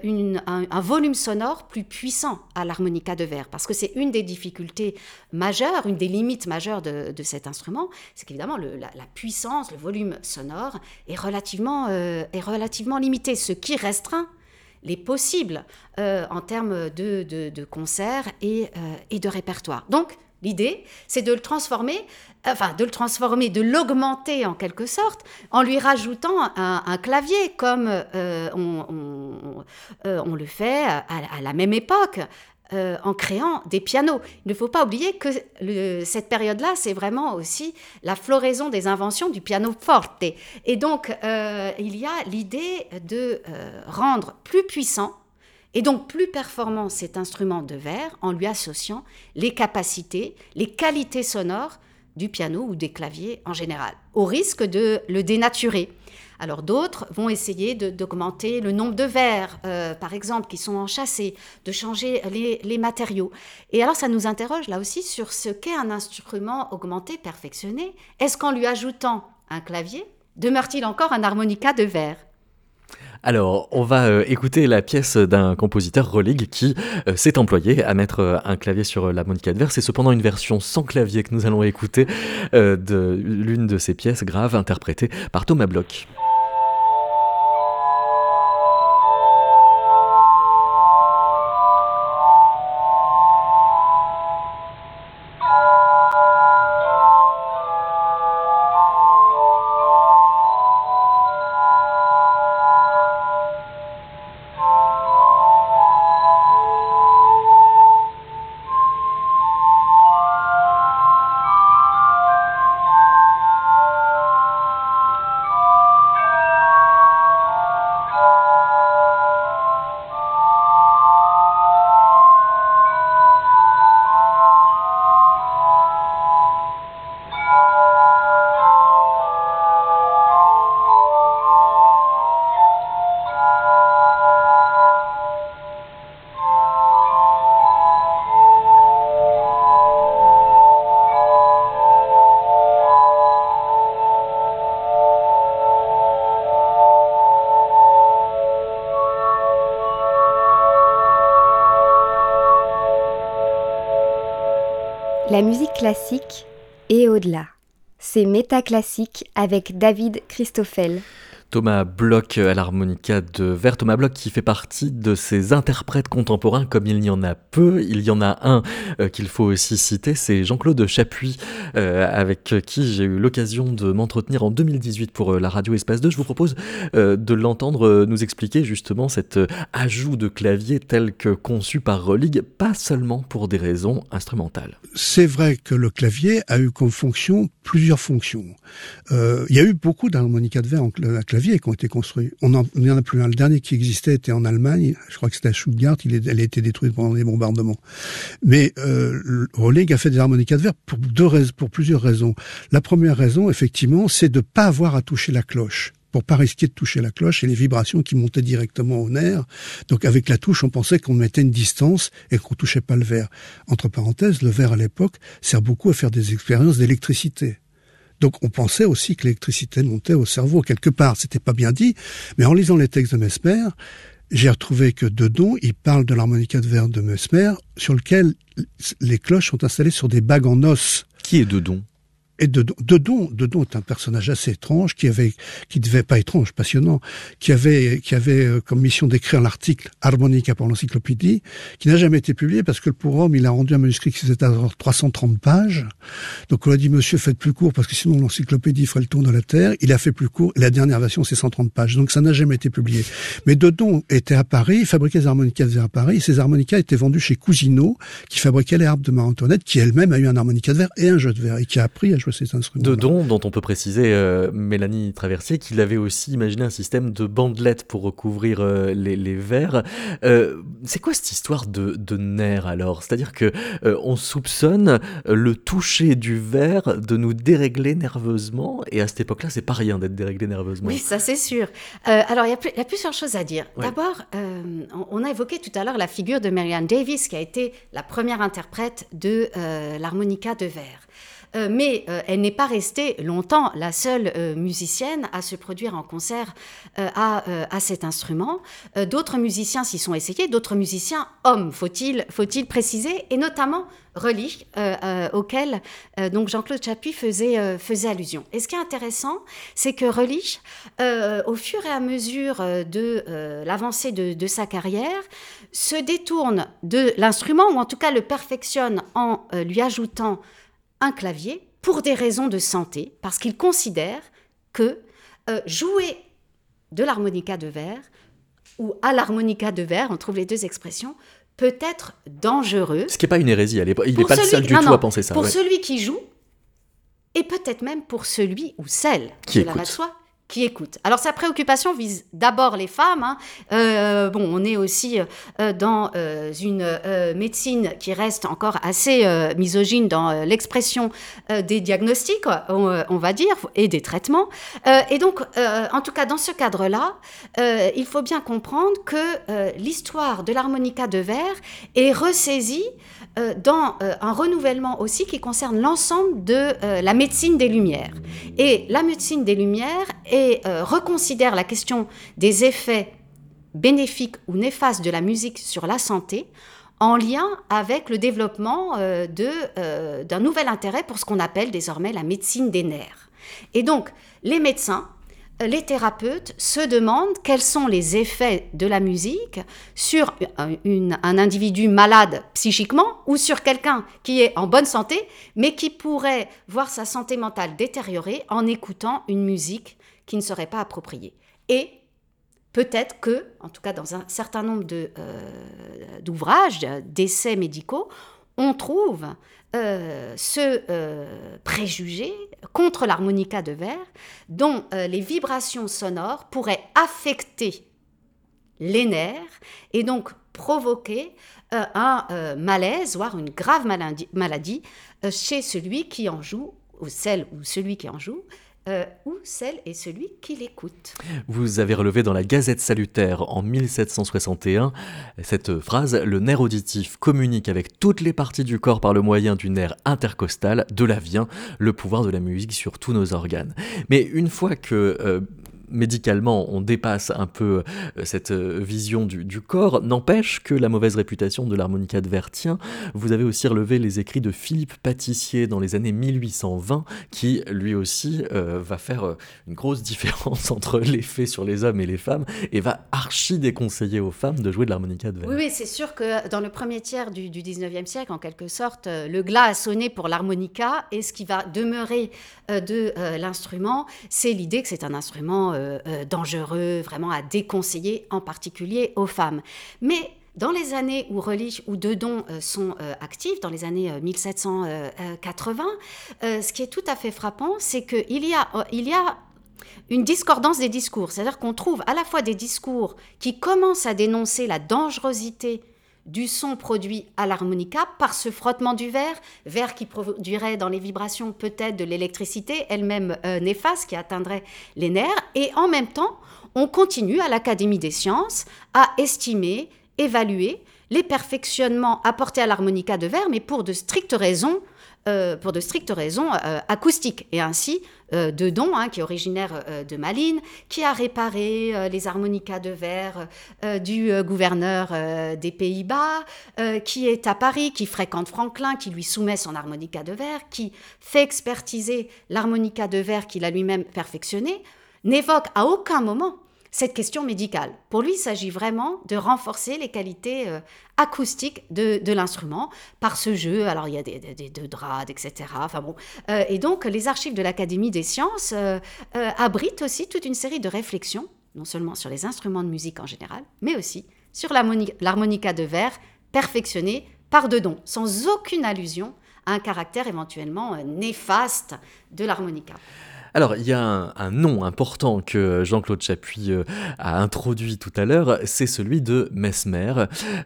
un, volume sonore plus puissant à l'harmonica de verre. Parce que c'est une des difficultés majeures, une des limites majeures de, cet instrument, c'est qu'évidemment la, puissance, le volume sonore est relativement, est relativement limité, ce qui restreint les possibles euh, en termes de, de, concerts et, euh, et, de répertoire. Donc, l'idée, c'est de le transformer, enfin, de le transformer, de l'augmenter en quelque sorte, en lui rajoutant un, clavier, comme euh, on, le fait à la même époque euh, en créant des pianos. Il ne faut pas oublier que cette période-là, c'est vraiment aussi la floraison des inventions du piano forte. Et donc, euh, il y a l'idée de euh, rendre plus puissant et donc plus performant cet instrument de verre en lui associant les capacités, les qualités sonores du piano ou des claviers en général, au risque de le dénaturer. Alors d'autres vont essayer d'augmenter le nombre de verres, euh, par exemple, qui sont enchâssés, de changer les, matériaux. Et alors ça nous interroge là aussi sur ce qu'est un instrument augmenté, perfectionné. Est-ce qu'en lui ajoutant un clavier, demeure-t-il encore un harmonica de verre alors, on va euh, écouter la pièce d'un compositeur Rolig qui euh, s'est employé à mettre un clavier sur la monica de verre. C'est cependant une version sans clavier que nous allons écouter de l'une de ses pièces graves interprétée par Thomas Bloch. La musique classique et au-delà. C'est Métaclassique avec David Christoffel. Thomas Bloch à l'harmonica de verre. Thomas Bloch qui fait partie de ces interprètes contemporains comme il y en a peu. Il y en a un euh, qu'il faut aussi citer, c'est Jean-Claude Chapuis, euh, avec qui j'ai eu l'occasion de m'entretenir en 2018 pour euh, la radio Espace 2. Je vous propose de l'entendre nous expliquer justement cet ajout de clavier tel que conçu par Rolig, pas seulement pour des raisons instrumentales. C'est vrai que le clavier a eu comme fonction plusieurs fonctions. Il y a eu beaucoup d'harmonica de verre en clavier qui ont été construits. On n'y en a plus un. Le dernier qui existait était en Allemagne. Je crois que c'était à Stuttgart. Il est, a été détruite pendant les bombardements. Mais euh, Rolling a fait des harmonicas de verre pour, deux, pour plusieurs raisons. La première raison, effectivement, c'est de pas avoir à toucher la cloche pour pas risquer de toucher la cloche et les vibrations qui montaient directement au nerf. Donc avec la touche, on pensait qu'on mettait une distance et qu'on touchait pas le verre. Entre parenthèses, le verre à l'époque sert beaucoup à faire des expériences d'électricité. Donc on pensait aussi que l'électricité montait au cerveau quelque part. C'était pas bien dit, mais en lisant les textes de Mesmer, j'ai retrouvé que Dedon, il parle de l'harmonica de verre de Mesmer, sur lequel les cloches sont installées sur des bagues en os. Qui est Dedon et Dedon, Dedon, Dedon est un personnage assez étrange qui avait, qui devait pas étrange, passionnant, qui avait, qui avait euh, comme mission d'écrire l'article Harmonica pour l'encyclopédie, qui n'a jamais été publié parce que le pauvre homme, il a rendu un manuscrit qui faisait à 330 pages. Donc on a dit, monsieur, faites plus court parce que sinon l'encyclopédie ferait le tour de la Terre. Il a fait plus court. La dernière version, c'est 130 pages. Donc ça n'a jamais été publié. Mais Dedon était à Paris, il fabriquait des harmonicas de verre à Paris. Ces harmonicas étaient vendus chez Cousineau, qui fabriquait les harpes de Marie-Antoinette, qui elle-même a eu un harmonica de verre et un jeu de verre et qui a appris à jouer de don dont on peut préciser, euh, Mélanie Traversier, qu'il avait aussi imaginé un système de bandelettes pour recouvrir euh, les, verres. Euh, c'est quoi cette histoire de, de nerfs alors? C'est-à-dire que on soupçonne le toucher du verre de nous dérégler nerveusement, et à cette époque-là, c'est pas rien d'être déréglé nerveusement. Oui, ça c'est sûr. alors il y, a plusieurs choses à dire. D'abord, on a évoqué tout à l'heure la figure de Marianne Davis, qui a été la première interprète de l'harmonica de verre. Euh, mais euh, elle n'est pas restée longtemps la seule euh, musicienne à se produire en concert à, à, cet instrument. d'autres musiciens s'y sont essayés, d'autres musiciens hommes, faut-il faut préciser, et notamment Relish, auquel donc Jean-Claude Chapuis faisait, faisait allusion. Et ce qui est intéressant, c'est que Relish, au fur et à mesure de l'avancée de, de, sa carrière, se détourne de l'instrument, ou en tout cas le perfectionne en lui ajoutant un clavier pour des raisons de santé, parce qu'il considère que euh, jouer de l'harmonica de verre ou à l'harmonica de verre, on trouve les deux expressions, peut être dangereux. Ce qui n'est pas une hérésie, il n'est pas le seul du tout à penser ça. Pour celui qui joue, et peut-être même pour celui ou celle qui la soi qui. Alors sa préoccupation vise d'abord les femmes. Hein. Euh, bon, on est aussi euh, dans euh, une médecine qui reste encore assez misogyne dans l'expression des diagnostics, on, va dire, et des traitements. et donc, en tout cas, dans ce cadre-là, il faut bien comprendre que l'histoire de l'harmonica de verre est ressaisie dans un renouvellement aussi qui concerne l'ensemble de la médecine des Lumières. Et la médecine des Lumières est euh, reconsidère la question des effets bénéfiques ou néfastes de la musique sur la santé en lien avec le développement euh, euh, d'un nouvel intérêt pour ce qu'on appelle désormais la médecine des nerfs. Et donc, les médecins, les thérapeutes se demandent quels sont les effets de la musique sur un individu malade psychiquement ou sur quelqu'un qui est en bonne santé, mais qui pourrait voir sa santé mentale détériorer en écoutant une musique qui ne serait pas approprié. Et peut-être que, en tout cas dans un certain nombre euh, d'ouvrages, d'essais médicaux, on trouve euh, ce euh, préjugé contre l'harmonica de verre dont les vibrations sonores pourraient affecter les nerfs et donc provoquer un malaise, voire une grave maladie, maladie chez celui qui en joue, ou celle ou celui qui en joue, euh, ou celle et celui qui l'écoute. Vous avez relevé dans la Gazette salutaire en 1761 cette phrase Le nerf auditif communique avec toutes les parties du corps par le moyen du nerf intercostal, de là vient le pouvoir de la musique sur tous nos organes. Mais une fois que euh, médicalement on dépasse un peu euh, cette euh, vision du, corps, n'empêche que la mauvaise réputation de l'harmonica de verre tient. Vous avez aussi relevé les écrits de Philippe Pâtissier dans les années 1820, qui lui aussi euh, va faire une grosse différence entre l'effet sur les hommes et les femmes, et va archi déconseiller aux femmes de jouer de l'harmonica de verre. Oui, c'est sûr que dans le premier tiers du, du 19e siècle, en quelque sorte, le glas a sonné pour l'harmonica, et ce qui va demeurer de l'instrument, c'est l'idée que c'est un instrument dangereux, vraiment à déconseiller, en particulier aux femmes. Mais dans les années où Relish ou Dedon euh, sont actifs, dans les années 1780, ce qui est tout à fait frappant, c'est qu'il y a, il y a une discordance des discours. C'est-à-dire qu'on trouve à la fois des discours qui commencent à dénoncer la dangerosité du son produit à l'harmonica par ce frottement du verre, verre qui produirait dans les vibrations peut-être de l'électricité, elle-même euh, néfaste, qui atteindrait les nerfs. Et en même temps, on continue à l'Académie des sciences à estimer, évaluer les perfectionnements apportés à l'harmonica de verre, mais pour de strictes raisons euh, pour de strictes raisons euh, acoustiques. Et ainsi, euh, Dedon, hein, qui est originaire de Malines, qui a réparé les harmonicas de verre du gouverneur des Pays-Bas, qui est à Paris, qui fréquente Franklin, qui lui soumet son harmonica de verre, qui fait expertiser l'harmonica de verre qu'il a lui-même perfectionné, n'évoque à aucun moment cette question médicale. Pour lui, il s'agit vraiment de renforcer les qualités euh, acoustiques de, l'instrument par ce jeu. Alors, il y a des, des, des drades, etc. Enfin bon. Euh, et donc, les archives de l'Académie des sciences euh, abritent aussi toute une série de réflexions, non seulement sur les instruments de musique en général, mais aussi sur l'harmonica de verre perfectionnée par Dedon, sans aucune allusion à un caractère éventuellement néfaste de l'harmonica. Alors, il y a un, nom important que Jean-Claude Chapuis euh, a introduit tout à l'heure, c'est celui de Mesmer,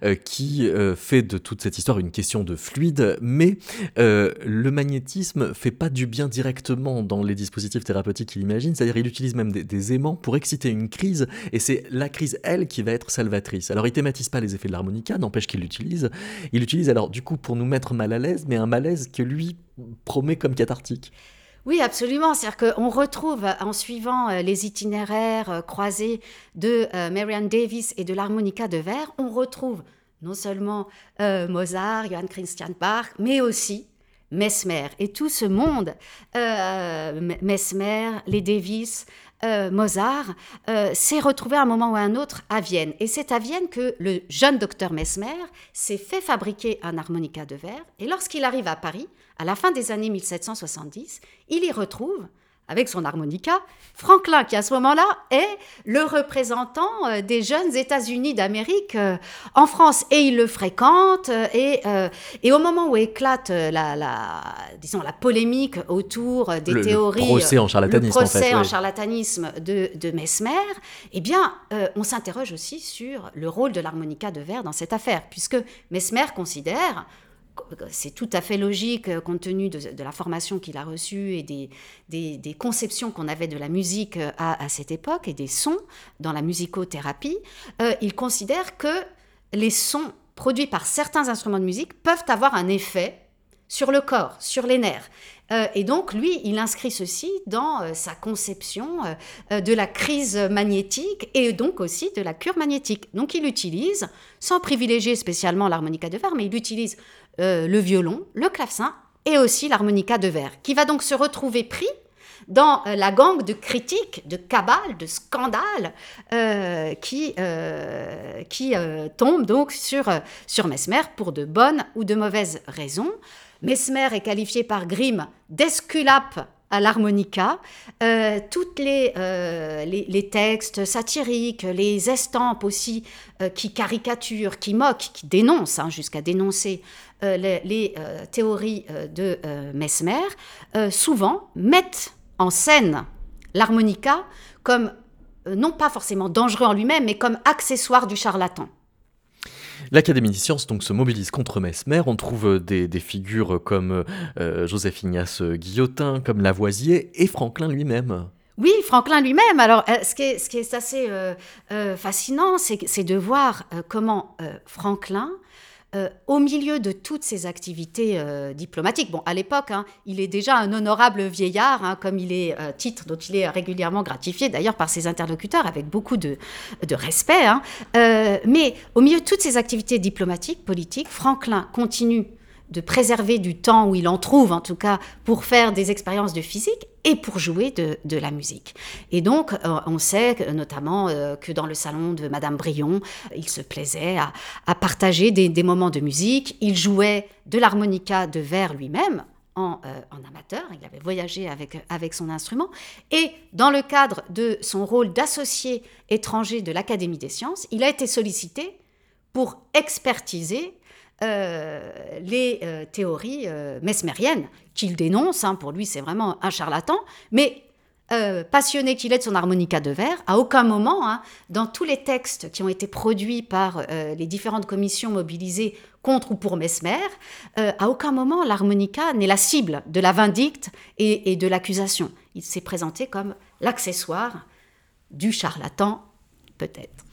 euh, qui euh, fait de toute cette histoire une question de fluide, mais le magnétisme fait pas du bien directement dans les dispositifs thérapeutiques qu'il imagine, c'est-à-dire il utilise même des, aimants pour exciter une crise, et c'est la crise, elle, qui va être salvatrice. Alors, il thématise pas les effets de l'harmonica, n'empêche qu'il l'utilise. Il l'utilise alors, du coup, pour nous mettre mal à l'aise, mais un malaise que lui promet comme cathartique. Oui, absolument. C'est-à-dire qu'on retrouve, en suivant euh, les itinéraires euh, croisés de euh, Marianne Davis et de l'harmonica de verre, on retrouve non seulement Mozart, Johann Christian Bach, mais aussi Mesmer. Et tout ce monde, Mesmer, les Davis, Mozart, s'est retrouvé à un moment ou à un autre à Vienne. Et c'est à Vienne que le jeune docteur Mesmer s'est fait fabriquer un harmonica de verre. Et lorsqu'il arrive à Paris, à la fin des années 1770, il y retrouve avec son harmonica, Franklin, qui à ce moment-là est le représentant euh, des jeunes États-Unis d'Amérique euh, en France. Et il le fréquente. Euh, et, et au moment où éclate la, la, disons, la polémique autour des théories. Le procès en charlatanisme, le procès en, charlatanisme de, de, Mesmer, eh bien, on s'interroge aussi sur le rôle de l'harmonica de verre dans cette affaire, puisque Mesmer considère c'est tout à fait logique euh, compte tenu de, la formation qu'il a reçue et des, conceptions qu'on avait de la musique euh, à, cette époque et des sons dans la musicothérapie. Euh, il considère que les sons produits par certains instruments de musique peuvent avoir un effet sur le corps, sur les nerfs. et donc, lui, il inscrit ceci dans sa conception de la crise magnétique et donc aussi de la cure magnétique. Donc, il utilise, sans privilégier spécialement l'harmonica de verre, mais il utilise euh, le violon, le clavecin et aussi l'harmonica de verre, qui va donc se retrouver pris dans euh, la gangue de critiques, de cabales, de scandales euh, qui, qui tombent donc sur, sur Mesmer pour de bonnes ou de mauvaises raisons. Mesmer est qualifié par Grimm d'esculape à l'harmonica, euh, toutes les, euh, les, textes satiriques, les estampes aussi euh, qui caricaturent, qui moquent, qui dénoncent, hein, jusqu'à dénoncer les, les théories de Mesmer, souvent mettent en scène l'harmonica comme non pas forcément dangereux en lui-même, mais comme accessoire du charlatan. L'Académie des sciences donc se mobilise contre Mesmer. On trouve des, figures comme euh, Joseph Ignace Guillotin, comme Lavoisier et Franklin lui-même. Oui, Franklin lui-même. Alors, euh, ce, qui est, assez euh, fascinant, c'est de voir comment Franklin euh, au milieu de toutes ces activités euh, diplomatiques. Bon, à l'époque, hein, il est déjà un honorable vieillard, hein, comme il est euh, titre dont il est régulièrement gratifié, d'ailleurs par ses interlocuteurs, avec beaucoup de, respect. Hein. mais au milieu de toutes ces activités diplomatiques, politiques, Franklin continue de préserver du temps où il en trouve, en tout cas, pour faire des expériences de physique et pour jouer de, la musique. Et donc, euh, on sait notamment euh, que dans le salon de Madame Brion, il se plaisait à, partager des, moments de musique. Il jouait de l'harmonica de verre lui-même. En, euh, en, amateur, il avait voyagé avec, avec son instrument, et dans le cadre de son rôle d'associé étranger de l'Académie des sciences, il a été sollicité pour expertiser euh, les euh, théories euh, mesmériennes qu'il dénonce. Hein, pour lui, c'est vraiment un charlatan. Mais euh, passionné qu'il est de son harmonica de verre, à aucun moment, hein, dans tous les textes qui ont été produits par les différentes commissions mobilisées contre ou pour Mesmer, à aucun moment l'harmonica n'est la cible de la vindicte et de l'accusation. Il s'est présenté comme l'accessoire du charlatan, peut-être.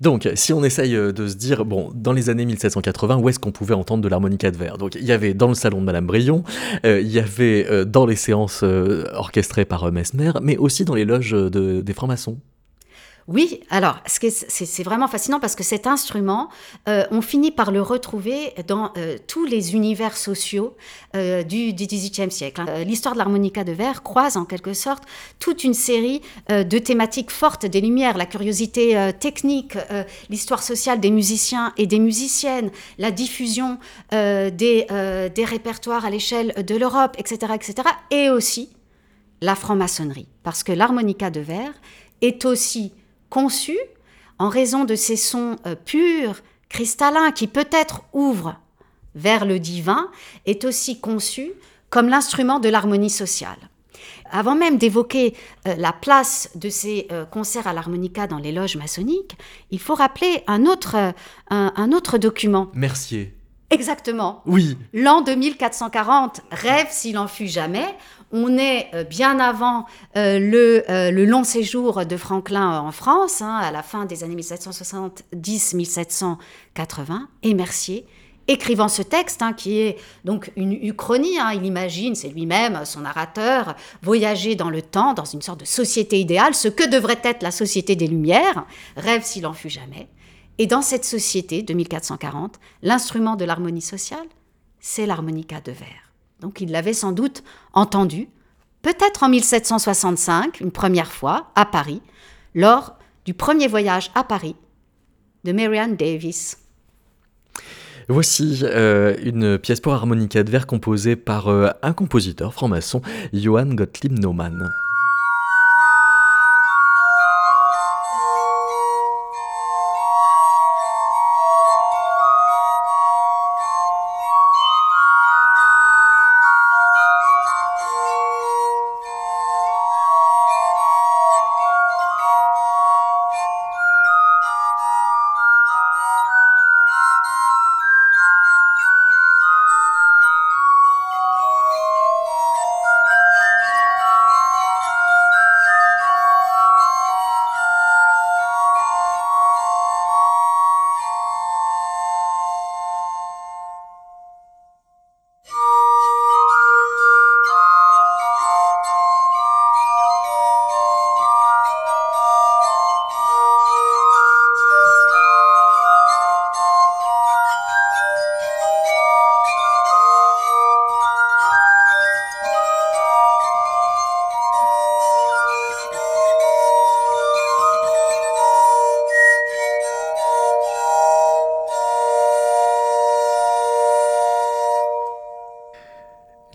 Donc, si on essaye euh, de se dire, bon, dans les années 1780, où est-ce qu'on pouvait entendre de l'harmonica de verre? Donc, il y avait dans le salon de Madame Brion, euh, il y avait euh, dans les séances orchestrées par Mesmer, mais aussi dans les loges des francs-maçons. Oui, alors c'est vraiment fascinant parce que cet instrument, euh, on finit par le retrouver dans euh, tous les univers sociaux euh, du, XVIIIe siècle. Hein. L'histoire de l'harmonica de verre croise en quelque sorte toute une série de thématiques fortes des Lumières, la curiosité technique, l'histoire sociale des musiciens et des musiciennes, la diffusion des, des répertoires à l'échelle de l'Europe, etc., etc., et aussi la franc-maçonnerie, parce que l'harmonica de verre est aussi conçu en raison de ces sons euh, purs, cristallins, qui peut-être ouvrent vers le divin, est aussi conçu comme l'instrument de l'harmonie sociale. Avant même d'évoquer euh, la place de ces euh, concerts à l'harmonica dans les loges maçonniques, il faut rappeler un autre, un autre document. Mercier. Exactement. Oui. L'an 2440, rêve s'il en fut jamais. On est euh, bien avant euh, le, euh, le, long séjour de Franklin en France, hein, à la fin des années 1770-1780, et Mercier écrivant ce texte, hein, qui est donc une uchronie, hein, il imagine, c'est lui-même, son narrateur, voyager dans le temps, dans une sorte de société idéale, ce que devrait être la société des Lumières, rêve s'il en fut jamais. Et dans cette société de 1440, l'instrument de l'harmonie sociale, c'est l'harmonica de verre. Donc il l'avait sans doute entendu, peut-être en 1765, une première fois, à Paris, lors du premier voyage à Paris de Marianne Davis. Voici euh, une pièce pour harmonica de verre composée par euh, un compositeur franc-maçon, Johann Gottlieb Naumann.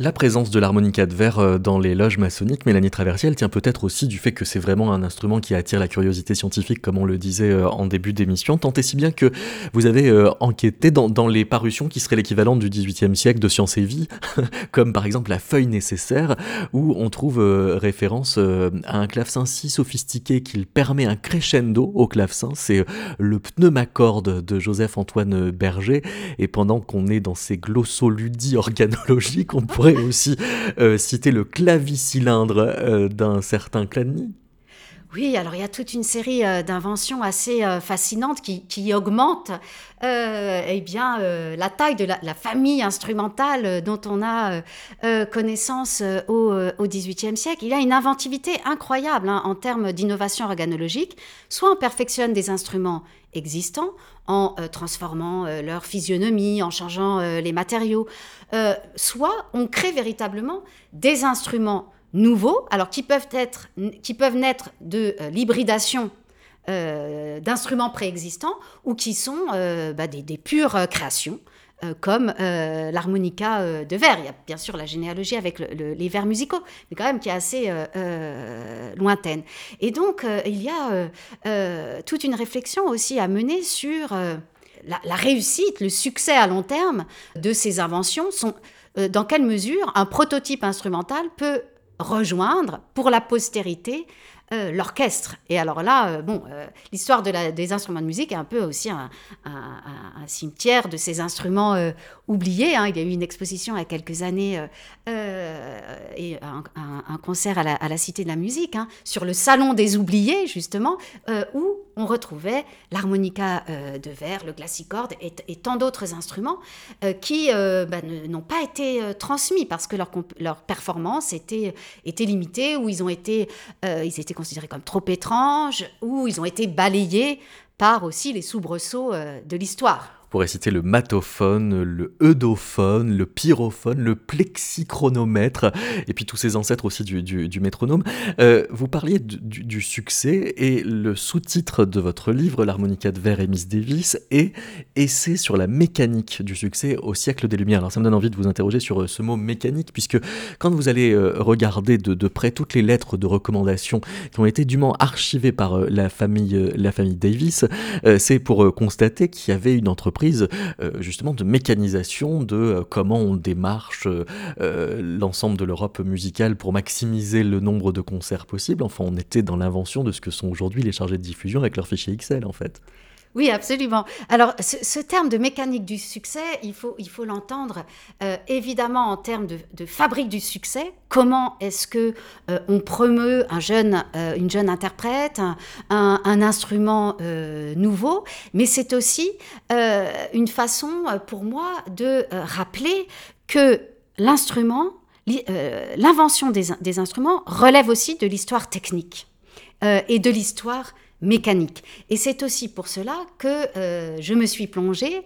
La présence de l'harmonica de verre euh, dans les loges maçonniques, Mélanie Traversiel, tient peut-être aussi du fait que c'est vraiment un instrument qui attire la curiosité scientifique, comme on le disait euh, en début d'émission, tant et si bien que vous avez euh, enquêté dans, les parutions qui seraient l'équivalent du XVIIIe siècle de Science et Vie, comme par exemple La Feuille nécessaire, où on trouve référence à un clavecin si sophistiqué qu'il permet un crescendo au clavecin, c'est le pneumacorde de Joseph-Antoine Berger, et pendant qu'on est dans ces glossoludies organologiques, on pourrait aussi euh, citer le clavicylindre euh, d'un certain Cladni. Oui, alors il y a toute une série euh, d'inventions assez fascinantes qui, augmentent eh bien, la taille de la, famille instrumentale dont on a connaissance au, XVIIIe siècle. Il y a une inventivité incroyable hein, en termes d'innovation organologique. Soit on perfectionne des instruments existants en transformant leur physionomie, en changeant les matériaux, euh, soit on crée véritablement des instruments nouveaux, alors qui peuvent, être, qui peuvent naître de euh, l'hybridation euh, d'instruments préexistants ou qui sont bah, des, pures créations. comme l'harmonica de verre. Il y a bien sûr la généalogie avec les vers musicaux, mais quand même qui est assez lointaine. Et donc, il y a toute une réflexion aussi à mener sur la, réussite, le succès à long terme de ces inventions euh, dans quelle mesure un prototype instrumental peut rejoindre pour la postérité euh, l'orchestre. Et alors là, euh, bon, euh, l'histoire de des instruments de musique est un peu aussi un, cimetière de ces instruments oubliés. Hein. Il y a eu une exposition il y a quelques années et un, concert à la, Cité de la musique hein, sur le salon des oubliés, justement, où on retrouvait l'harmonica de verre, le glassicorde et, tant d'autres instruments qui bah, n'ont pas été transmis parce que leur, leur performance était, était limitée ou ils ont été, ils étaient considérés comme trop étranges, ou ils ont été balayés par aussi les soubresauts euh, de l'histoire pourrait citer le matophone, le eudophone, le pyrophone, le plexichronomètre, et puis tous ces ancêtres aussi du, métronome. Euh, vous parliez du, succès, et le sous-titre de votre livre, L'harmonica de verre et Miss Davis, est Essai sur la mécanique du succès au siècle des Lumières. Alors ça me donne envie de vous interroger sur euh, ce mot mécanique, puisque quand vous allez euh, regarder de, près toutes les lettres de recommandation qui ont été dûment archivées par la, famille, la famille Davis, c'est pour constater qu'il y avait une entreprise euh, justement de mécanisation de euh, comment on démarche euh, l'ensemble de l'Europe musicale pour maximiser le nombre de concerts possibles. Enfin, on était dans l'invention de ce que sont aujourd'hui les chargés de diffusion avec leur fichier Excel en fait. Oui, absolument. Alors, ce, terme de mécanique du succès, il faut il faut l'entendre euh, évidemment en termes de, fabrique du succès. Comment est-ce que euh, on promeut euh, une jeune interprète, un, un instrument nouveau, mais c'est aussi une façon pour moi de rappeler que l'instrument, l'invention des, des, instruments relève aussi de l'histoire technique et de l'histoire mécanique. Et c'est aussi pour cela que euh, je me suis plongée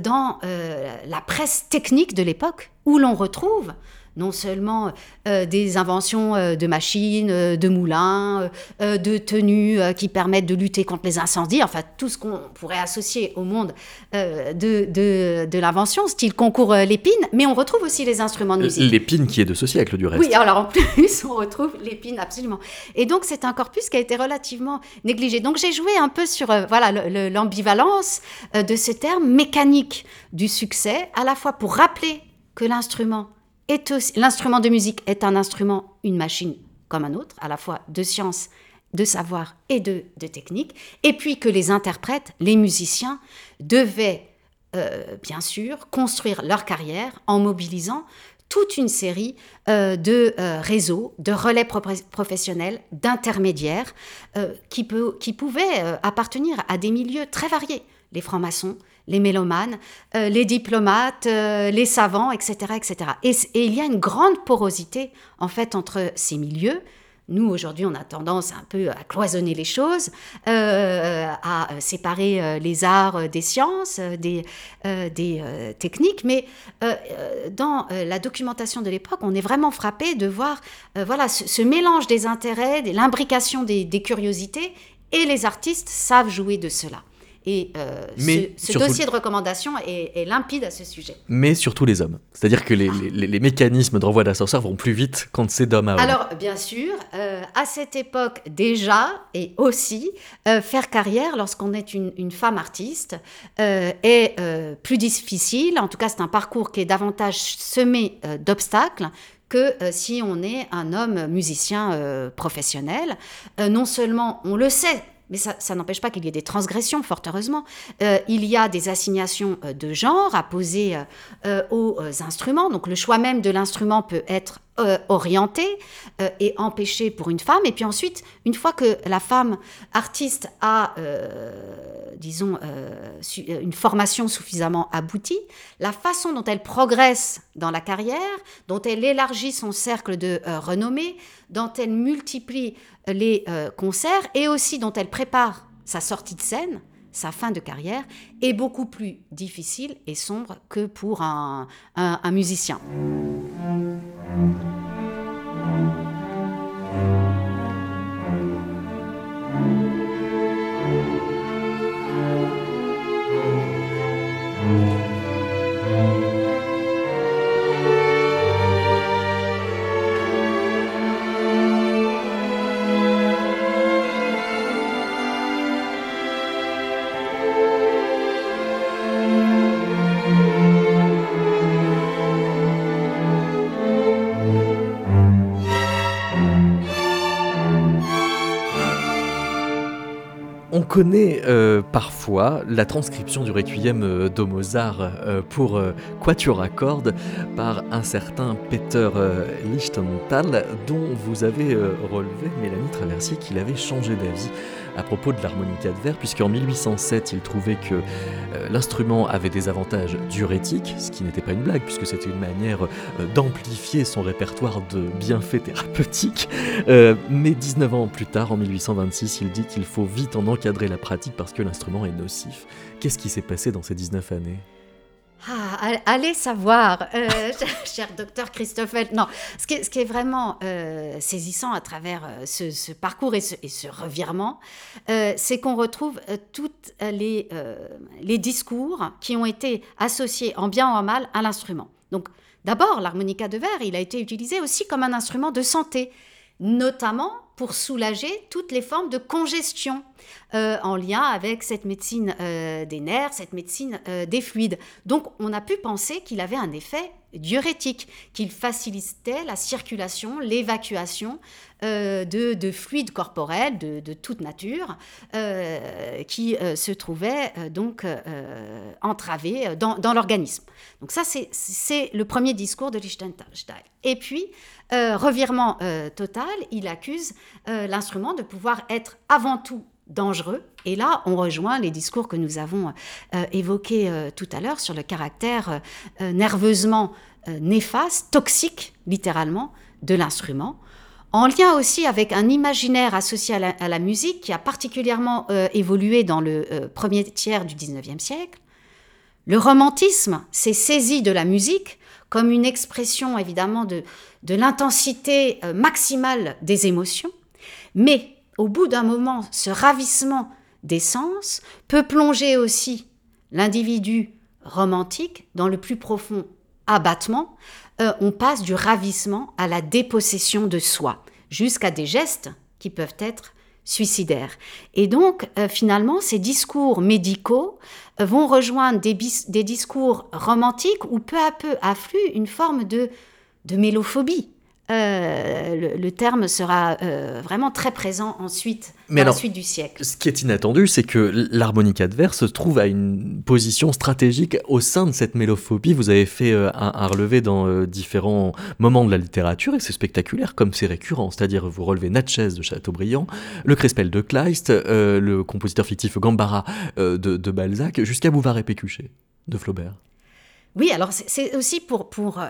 dans euh, la presse technique de l'époque, où l'on retrouve non seulement euh, des inventions euh, de machines, euh, de moulins, de tenues qui permettent de lutter contre les incendies, enfin tout ce qu'on pourrait associer au monde de, de, l'invention, style concours l'épine, mais on retrouve aussi les instruments de musique. L'épine qui est de ce siècle du reste. Oui, alors en plus on retrouve l'épine absolument. Et donc c'est un corpus qui a été relativement négligé. Donc j'ai joué un peu sur voilà l'ambivalence de ce terme mécanique du succès, à la fois pour rappeler que l'instrument l'instrument de musique est un instrument, une machine comme un autre, à la fois de science, de savoir et de, technique, et puis que les interprètes, les musiciens, devaient euh, bien sûr construire leur carrière en mobilisant toute une série euh, de euh, réseaux, de relais professionnels, d'intermédiaires qui, qui pouvaient appartenir à des milieux très variés. Les francs-maçons, les mélomanes, euh, les diplomates, euh, les savants, etc. etc. Et, il y a une grande porosité, en fait, entre ces milieux. Nous, aujourd'hui, on a tendance un peu à cloisonner les choses, euh, à séparer les arts des sciences, des, techniques, mais dans la documentation de l'époque, on est vraiment frappé de voir voilà, ce, mélange des intérêts, l'imbrication des curiosités, et les artistes savent jouer de cela. Et euh, ce, dossier de recommandation est, limpide à ce sujet. Mais surtout les hommes. C'est-à-dire que les, les, mécanismes de renvoi d'ascenseur vont plus vite quand c'est d'homme à homme. Alors, bien sûr, euh, à cette époque déjà, et aussi, euh, faire carrière lorsqu'on est une, une, femme artiste est plus difficile. En tout cas, c'est un parcours qui est davantage semé d'obstacles que si on est un homme musicien professionnel. non seulement on le sait, mais ça, n'empêche pas qu'il y ait des transgressions, fort heureusement. Euh, il y a des assignations euh, de genre à poser euh, aux instruments. Donc le choix même de l'instrument peut être orienté et empêché pour une femme. Et puis ensuite, une fois que la femme artiste a, disons, une formation suffisamment aboutie, la façon dont elle progresse dans la carrière, dont elle élargit son cercle de renommée, dont elle multiplie les euh, concerts et aussi dont elle prépare sa sortie de scène, sa fin de carrière, est beaucoup plus difficile et sombre que pour un musicien. Thank you. Parfois la transcription du requiem euh, de Mozart euh, pour quatuor à cordes par un certain Peter Lichtenthal, dont vous avez relevé, Mélanie Traversier, qu'il avait changé d'avis à propos de l'harmonica de verre, puisqu'en 1807, il trouvait que euh, l'instrument avait des avantages diurétiques, ce qui n'était pas une blague, puisque c'était une manière euh, d'amplifier son répertoire de bienfaits thérapeutiques. Euh, mais 19 ans plus tard, en 1826, il dit qu'il faut vite en encadrer la pratique parce que l'instrument est nocif. Qu'est-ce qui s'est passé dans ces 19 années? Ah, allez savoir, euh, cher docteur Christoffel. Non, ce qui est, vraiment euh, saisissant à travers euh, ce, parcours et ce, et ce revirement, c'est qu'on retrouve tous les, les discours qui ont été associés en bien ou en mal à l'instrument. Donc, d'abord, l'harmonica de verre, il a été utilisé aussi comme un instrument de santé, notamment pour soulager toutes les formes de congestion euh, en lien avec cette médecine euh, des nerfs, cette médecine euh, des fluides. Donc on a pu penser qu'il avait un effet diurétique, qu'il facilitait la circulation, l'évacuation de, fluides corporels de, toute nature qui se trouvaient donc entravés dans, dans l'organisme. Donc ça, c'est le premier discours de Liechtenstein. Et puis, revirement total, il accuse l'instrument de pouvoir être avant tout dangereux. Et là, on rejoint les discours que nous avons euh, évoqués euh, tout à l'heure sur le caractère euh, nerveusement néfaste, toxique, littéralement, de l'instrument. En lien aussi avec un imaginaire associé à la, musique qui a particulièrement évolué dans le premier tiers du 19e siècle. Le romantisme s'est saisi de la musique comme une expression évidemment de, de l'intensité maximale des émotions, mais au bout d'un moment, ce ravissement des sens peut plonger aussi l'individu romantique dans le plus profond abattement. Euh, on passe du ravissement à la dépossession de soi, jusqu'à des gestes qui peuvent être suicidaires. Et donc, euh, finalement, ces discours médicaux euh, vont rejoindre des, des, discours romantiques où peu à peu afflue une forme de, de mélophobie. Euh, le, terme sera euh, vraiment très présent ensuite, dans la suite du siècle. Ce qui est inattendu, c'est que l'harmonica de verre se trouve à une position stratégique au sein de cette mélophobie. Vous avez fait euh, un, relevé dans différents moments de la littérature, et c'est spectaculaire comme c'est récurrent. C'est-à-dire, vous relevez Natchez de Chateaubriand, le Crespel de Kleist, le compositeur fictif Gambara de, de Balzac, jusqu'à Bouvard et Pécuchet de Flaubert. Oui, alors c'est aussi pour, pour,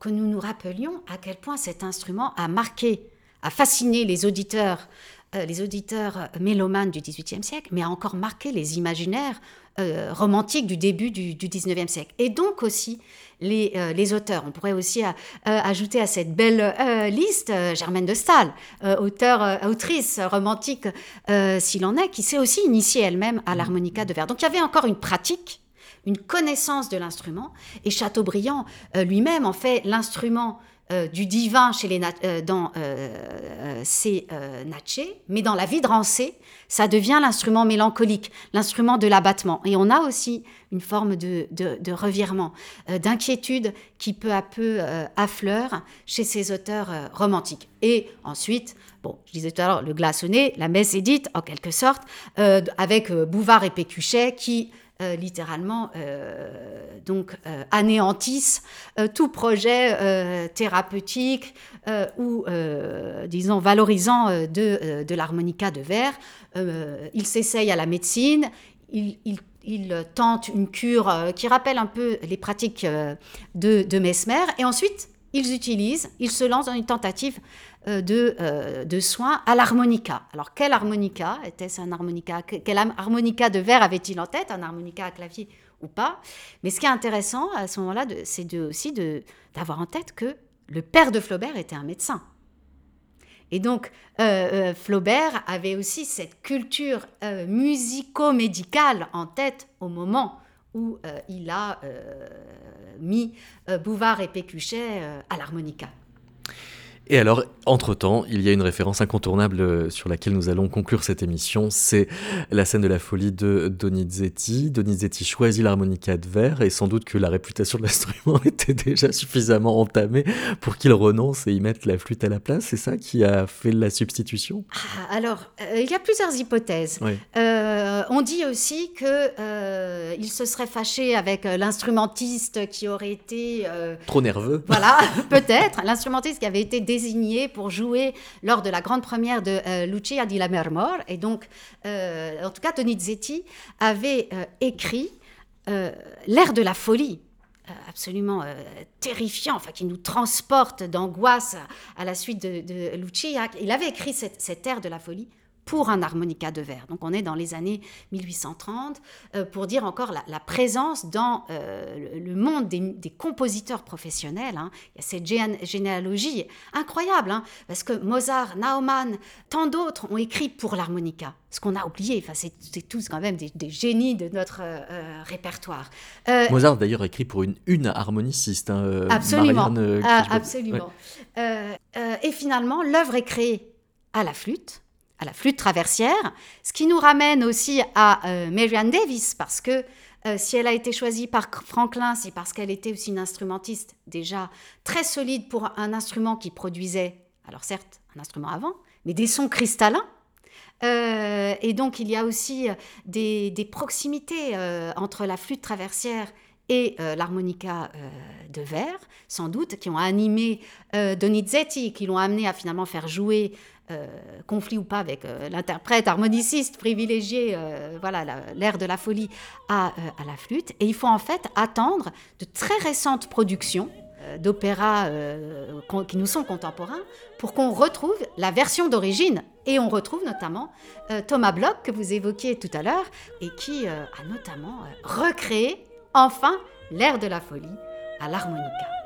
que nous nous rappelions à quel point cet instrument a marqué, a fasciné les auditeurs, euh, les auditeurs mélomanes du XVIIIe siècle, mais a encore marqué les imaginaires euh, romantiques du début du, du, XIXe siècle. Et donc aussi les, euh, les auteurs. On pourrait aussi ajouter à cette belle liste Germaine de Staël, auteur, autrice romantique s'il en est, qui s'est aussi initiée elle-même à l'harmonica de verre. Donc il y avait encore une pratique une connaissance de l'instrument. Et Chateaubriand euh, lui-même en fait l'instrument euh, du divin chez les euh, dans ses Natchez, mais dans la vie de Rancé, ça devient l'instrument mélancolique, l'instrument de l'abattement. Et on a aussi une forme de, de revirement, d'inquiétude qui peu à peu affleure chez ces auteurs romantiques. Et ensuite, bon, je disais tout à l'heure, le glaçonné, la messe est dite en quelque sorte, avec Bouvard et Pécuchet qui littéralement euh, donc euh, anéantissent tout projet thérapeutique ou disons valorisant de, de l'harmonica de verre. ils s'essayent à la médecine, ils, tentent une cure qui rappelle un peu les pratiques de, de Mesmer et ensuite ils utilisent, ils se lancent dans une tentative euh, de, euh, de soins à l'harmonica. Alors, quel harmonica Était-ce un harmonica? Quel harmonica de verre avait-il en tête? Un harmonica à clavier ou pas? Mais ce qui est intéressant à ce moment-là, c'est aussi d'avoir en tête que le père de Flaubert était un médecin. Et donc, euh, Flaubert avait aussi cette culture musico-médicale en tête au moment où il a mis Bouvard et Pécuchet à l'harmonica. Et alors, entre-temps, il y a une référence incontournable euh, sur laquelle nous allons conclure cette émission, c'est la scène de la folie de Donizetti. Donizetti choisit l'harmonica de verre et sans doute que la réputation de l'instrument était déjà suffisamment entamée pour qu'il renonce et y mette la flûte à la place. C'est ça qui a fait la substitution? Ah, Alors, euh, il y a plusieurs hypothèses. Euh, on dit aussi qu'il se serait fâché avec l'instrumentiste qui aurait été... Trop nerveux. Voilà, peut-être. L'instrumentiste qui avait été désigné pour jouer lors de la grande première de Lucia di Lammermoor. Et donc, en tout cas, Donizetti avait écrit l'air de la folie euh, absolument euh, terrifiant, enfin, qui nous transporte d'angoisse à, la suite de, Lucia. Il avait écrit cette, cette ère de la folie pour un harmonica de verre. Donc on est dans les années 1830 euh, pour dire encore la, présence dans euh, le monde des, compositeurs professionnels. Hein. Il y a cette généalogie incroyable, hein, parce que Mozart, Naumann, tant d'autres ont écrit pour l'harmonica. Ce qu'on a oublié, enfin, c'est tous quand même des, génies de notre euh, répertoire. Mozart d'ailleurs écrit pour une, une harmoniciste. Hein, absolument. Ah, absolument. et finalement, l'œuvre est créée à la flûte à la flûte traversière, ce qui nous ramène aussi à euh, Marianne Davis, parce que euh, si elle a été choisie par Franklin, c'est parce qu'elle était aussi une instrumentiste déjà très solide pour un instrument qui produisait, alors certes, un instrument avant, mais des sons cristallins. Euh, et donc il y a aussi des, des proximités entre la flûte traversière et l'harmonica de verre, sans doute, qui ont animé Donizetti, qui l'ont amené à finalement faire jouer euh, conflit ou pas avec euh, l'interprète harmoniciste privilégié, euh, voilà, l'air de la folie à, la flûte. Et il faut en fait attendre de très récentes productions d'opéras qui nous sont contemporains pour qu'on retrouve la version d'origine. Et on retrouve notamment Thomas Bloch, que vous évoquiez tout à l'heure, et qui a notamment recréé enfin l'air de la folie à l'harmonica.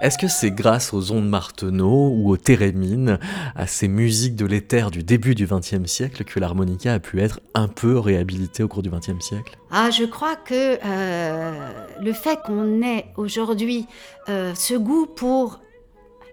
Est-ce que c'est grâce aux ondes Marteneau ou aux thérémines, à ces musiques de l'éther du début du XXe siècle, que l'harmonica a pu être un peu réhabilitée au cours du XXe siècle? Ah, je crois que euh, le fait qu'on ait aujourd'hui euh, ce goût pour...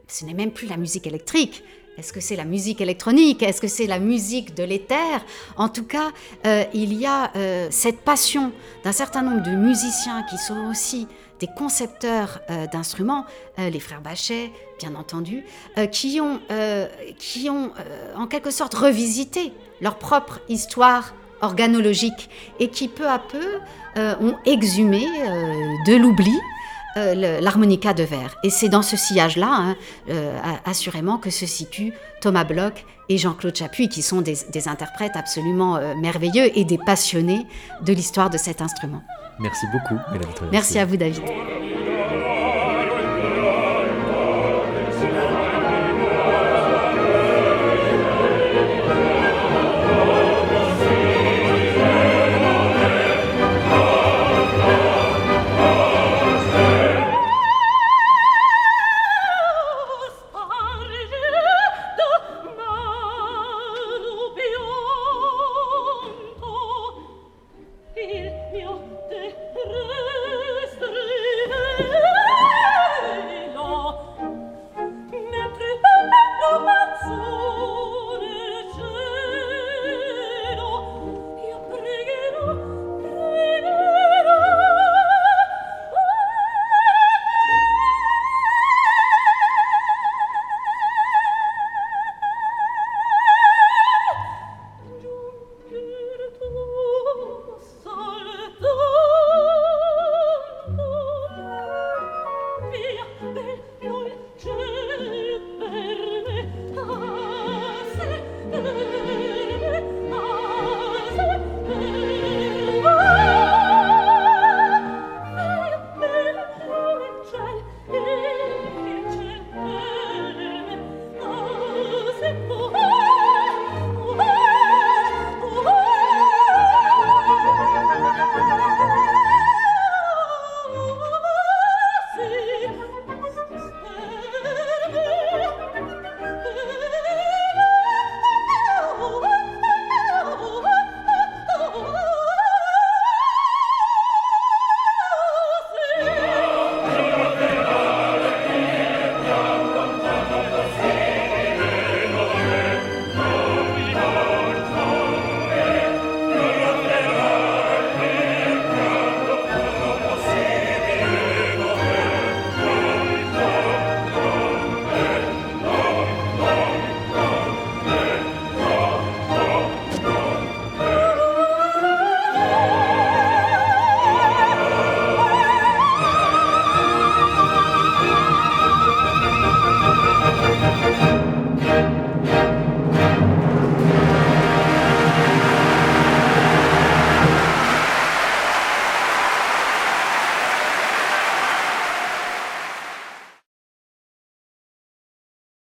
Ce n'est même plus la musique électrique, est-ce que c'est la musique électronique? Est-ce que c'est la musique de l'éther? En tout cas, euh, il y a cette passion d'un certain nombre de musiciens qui sont aussi des concepteurs euh, d'instruments, euh, les frères Bachet, bien entendu, euh, qui ont, qui ont en quelque sorte revisité leur propre histoire organologique et qui peu à peu ont exhumé de l'oubli l'harmonica de verre. Et c'est dans ce sillage-là, hein, assurément, que se situent Thomas Bloch et Jean-Claude Chapuis, qui sont des, des interprètes absolument merveilleux et des passionnés de l'histoire de cet instrument. Merci beaucoup, Merci à vous, David.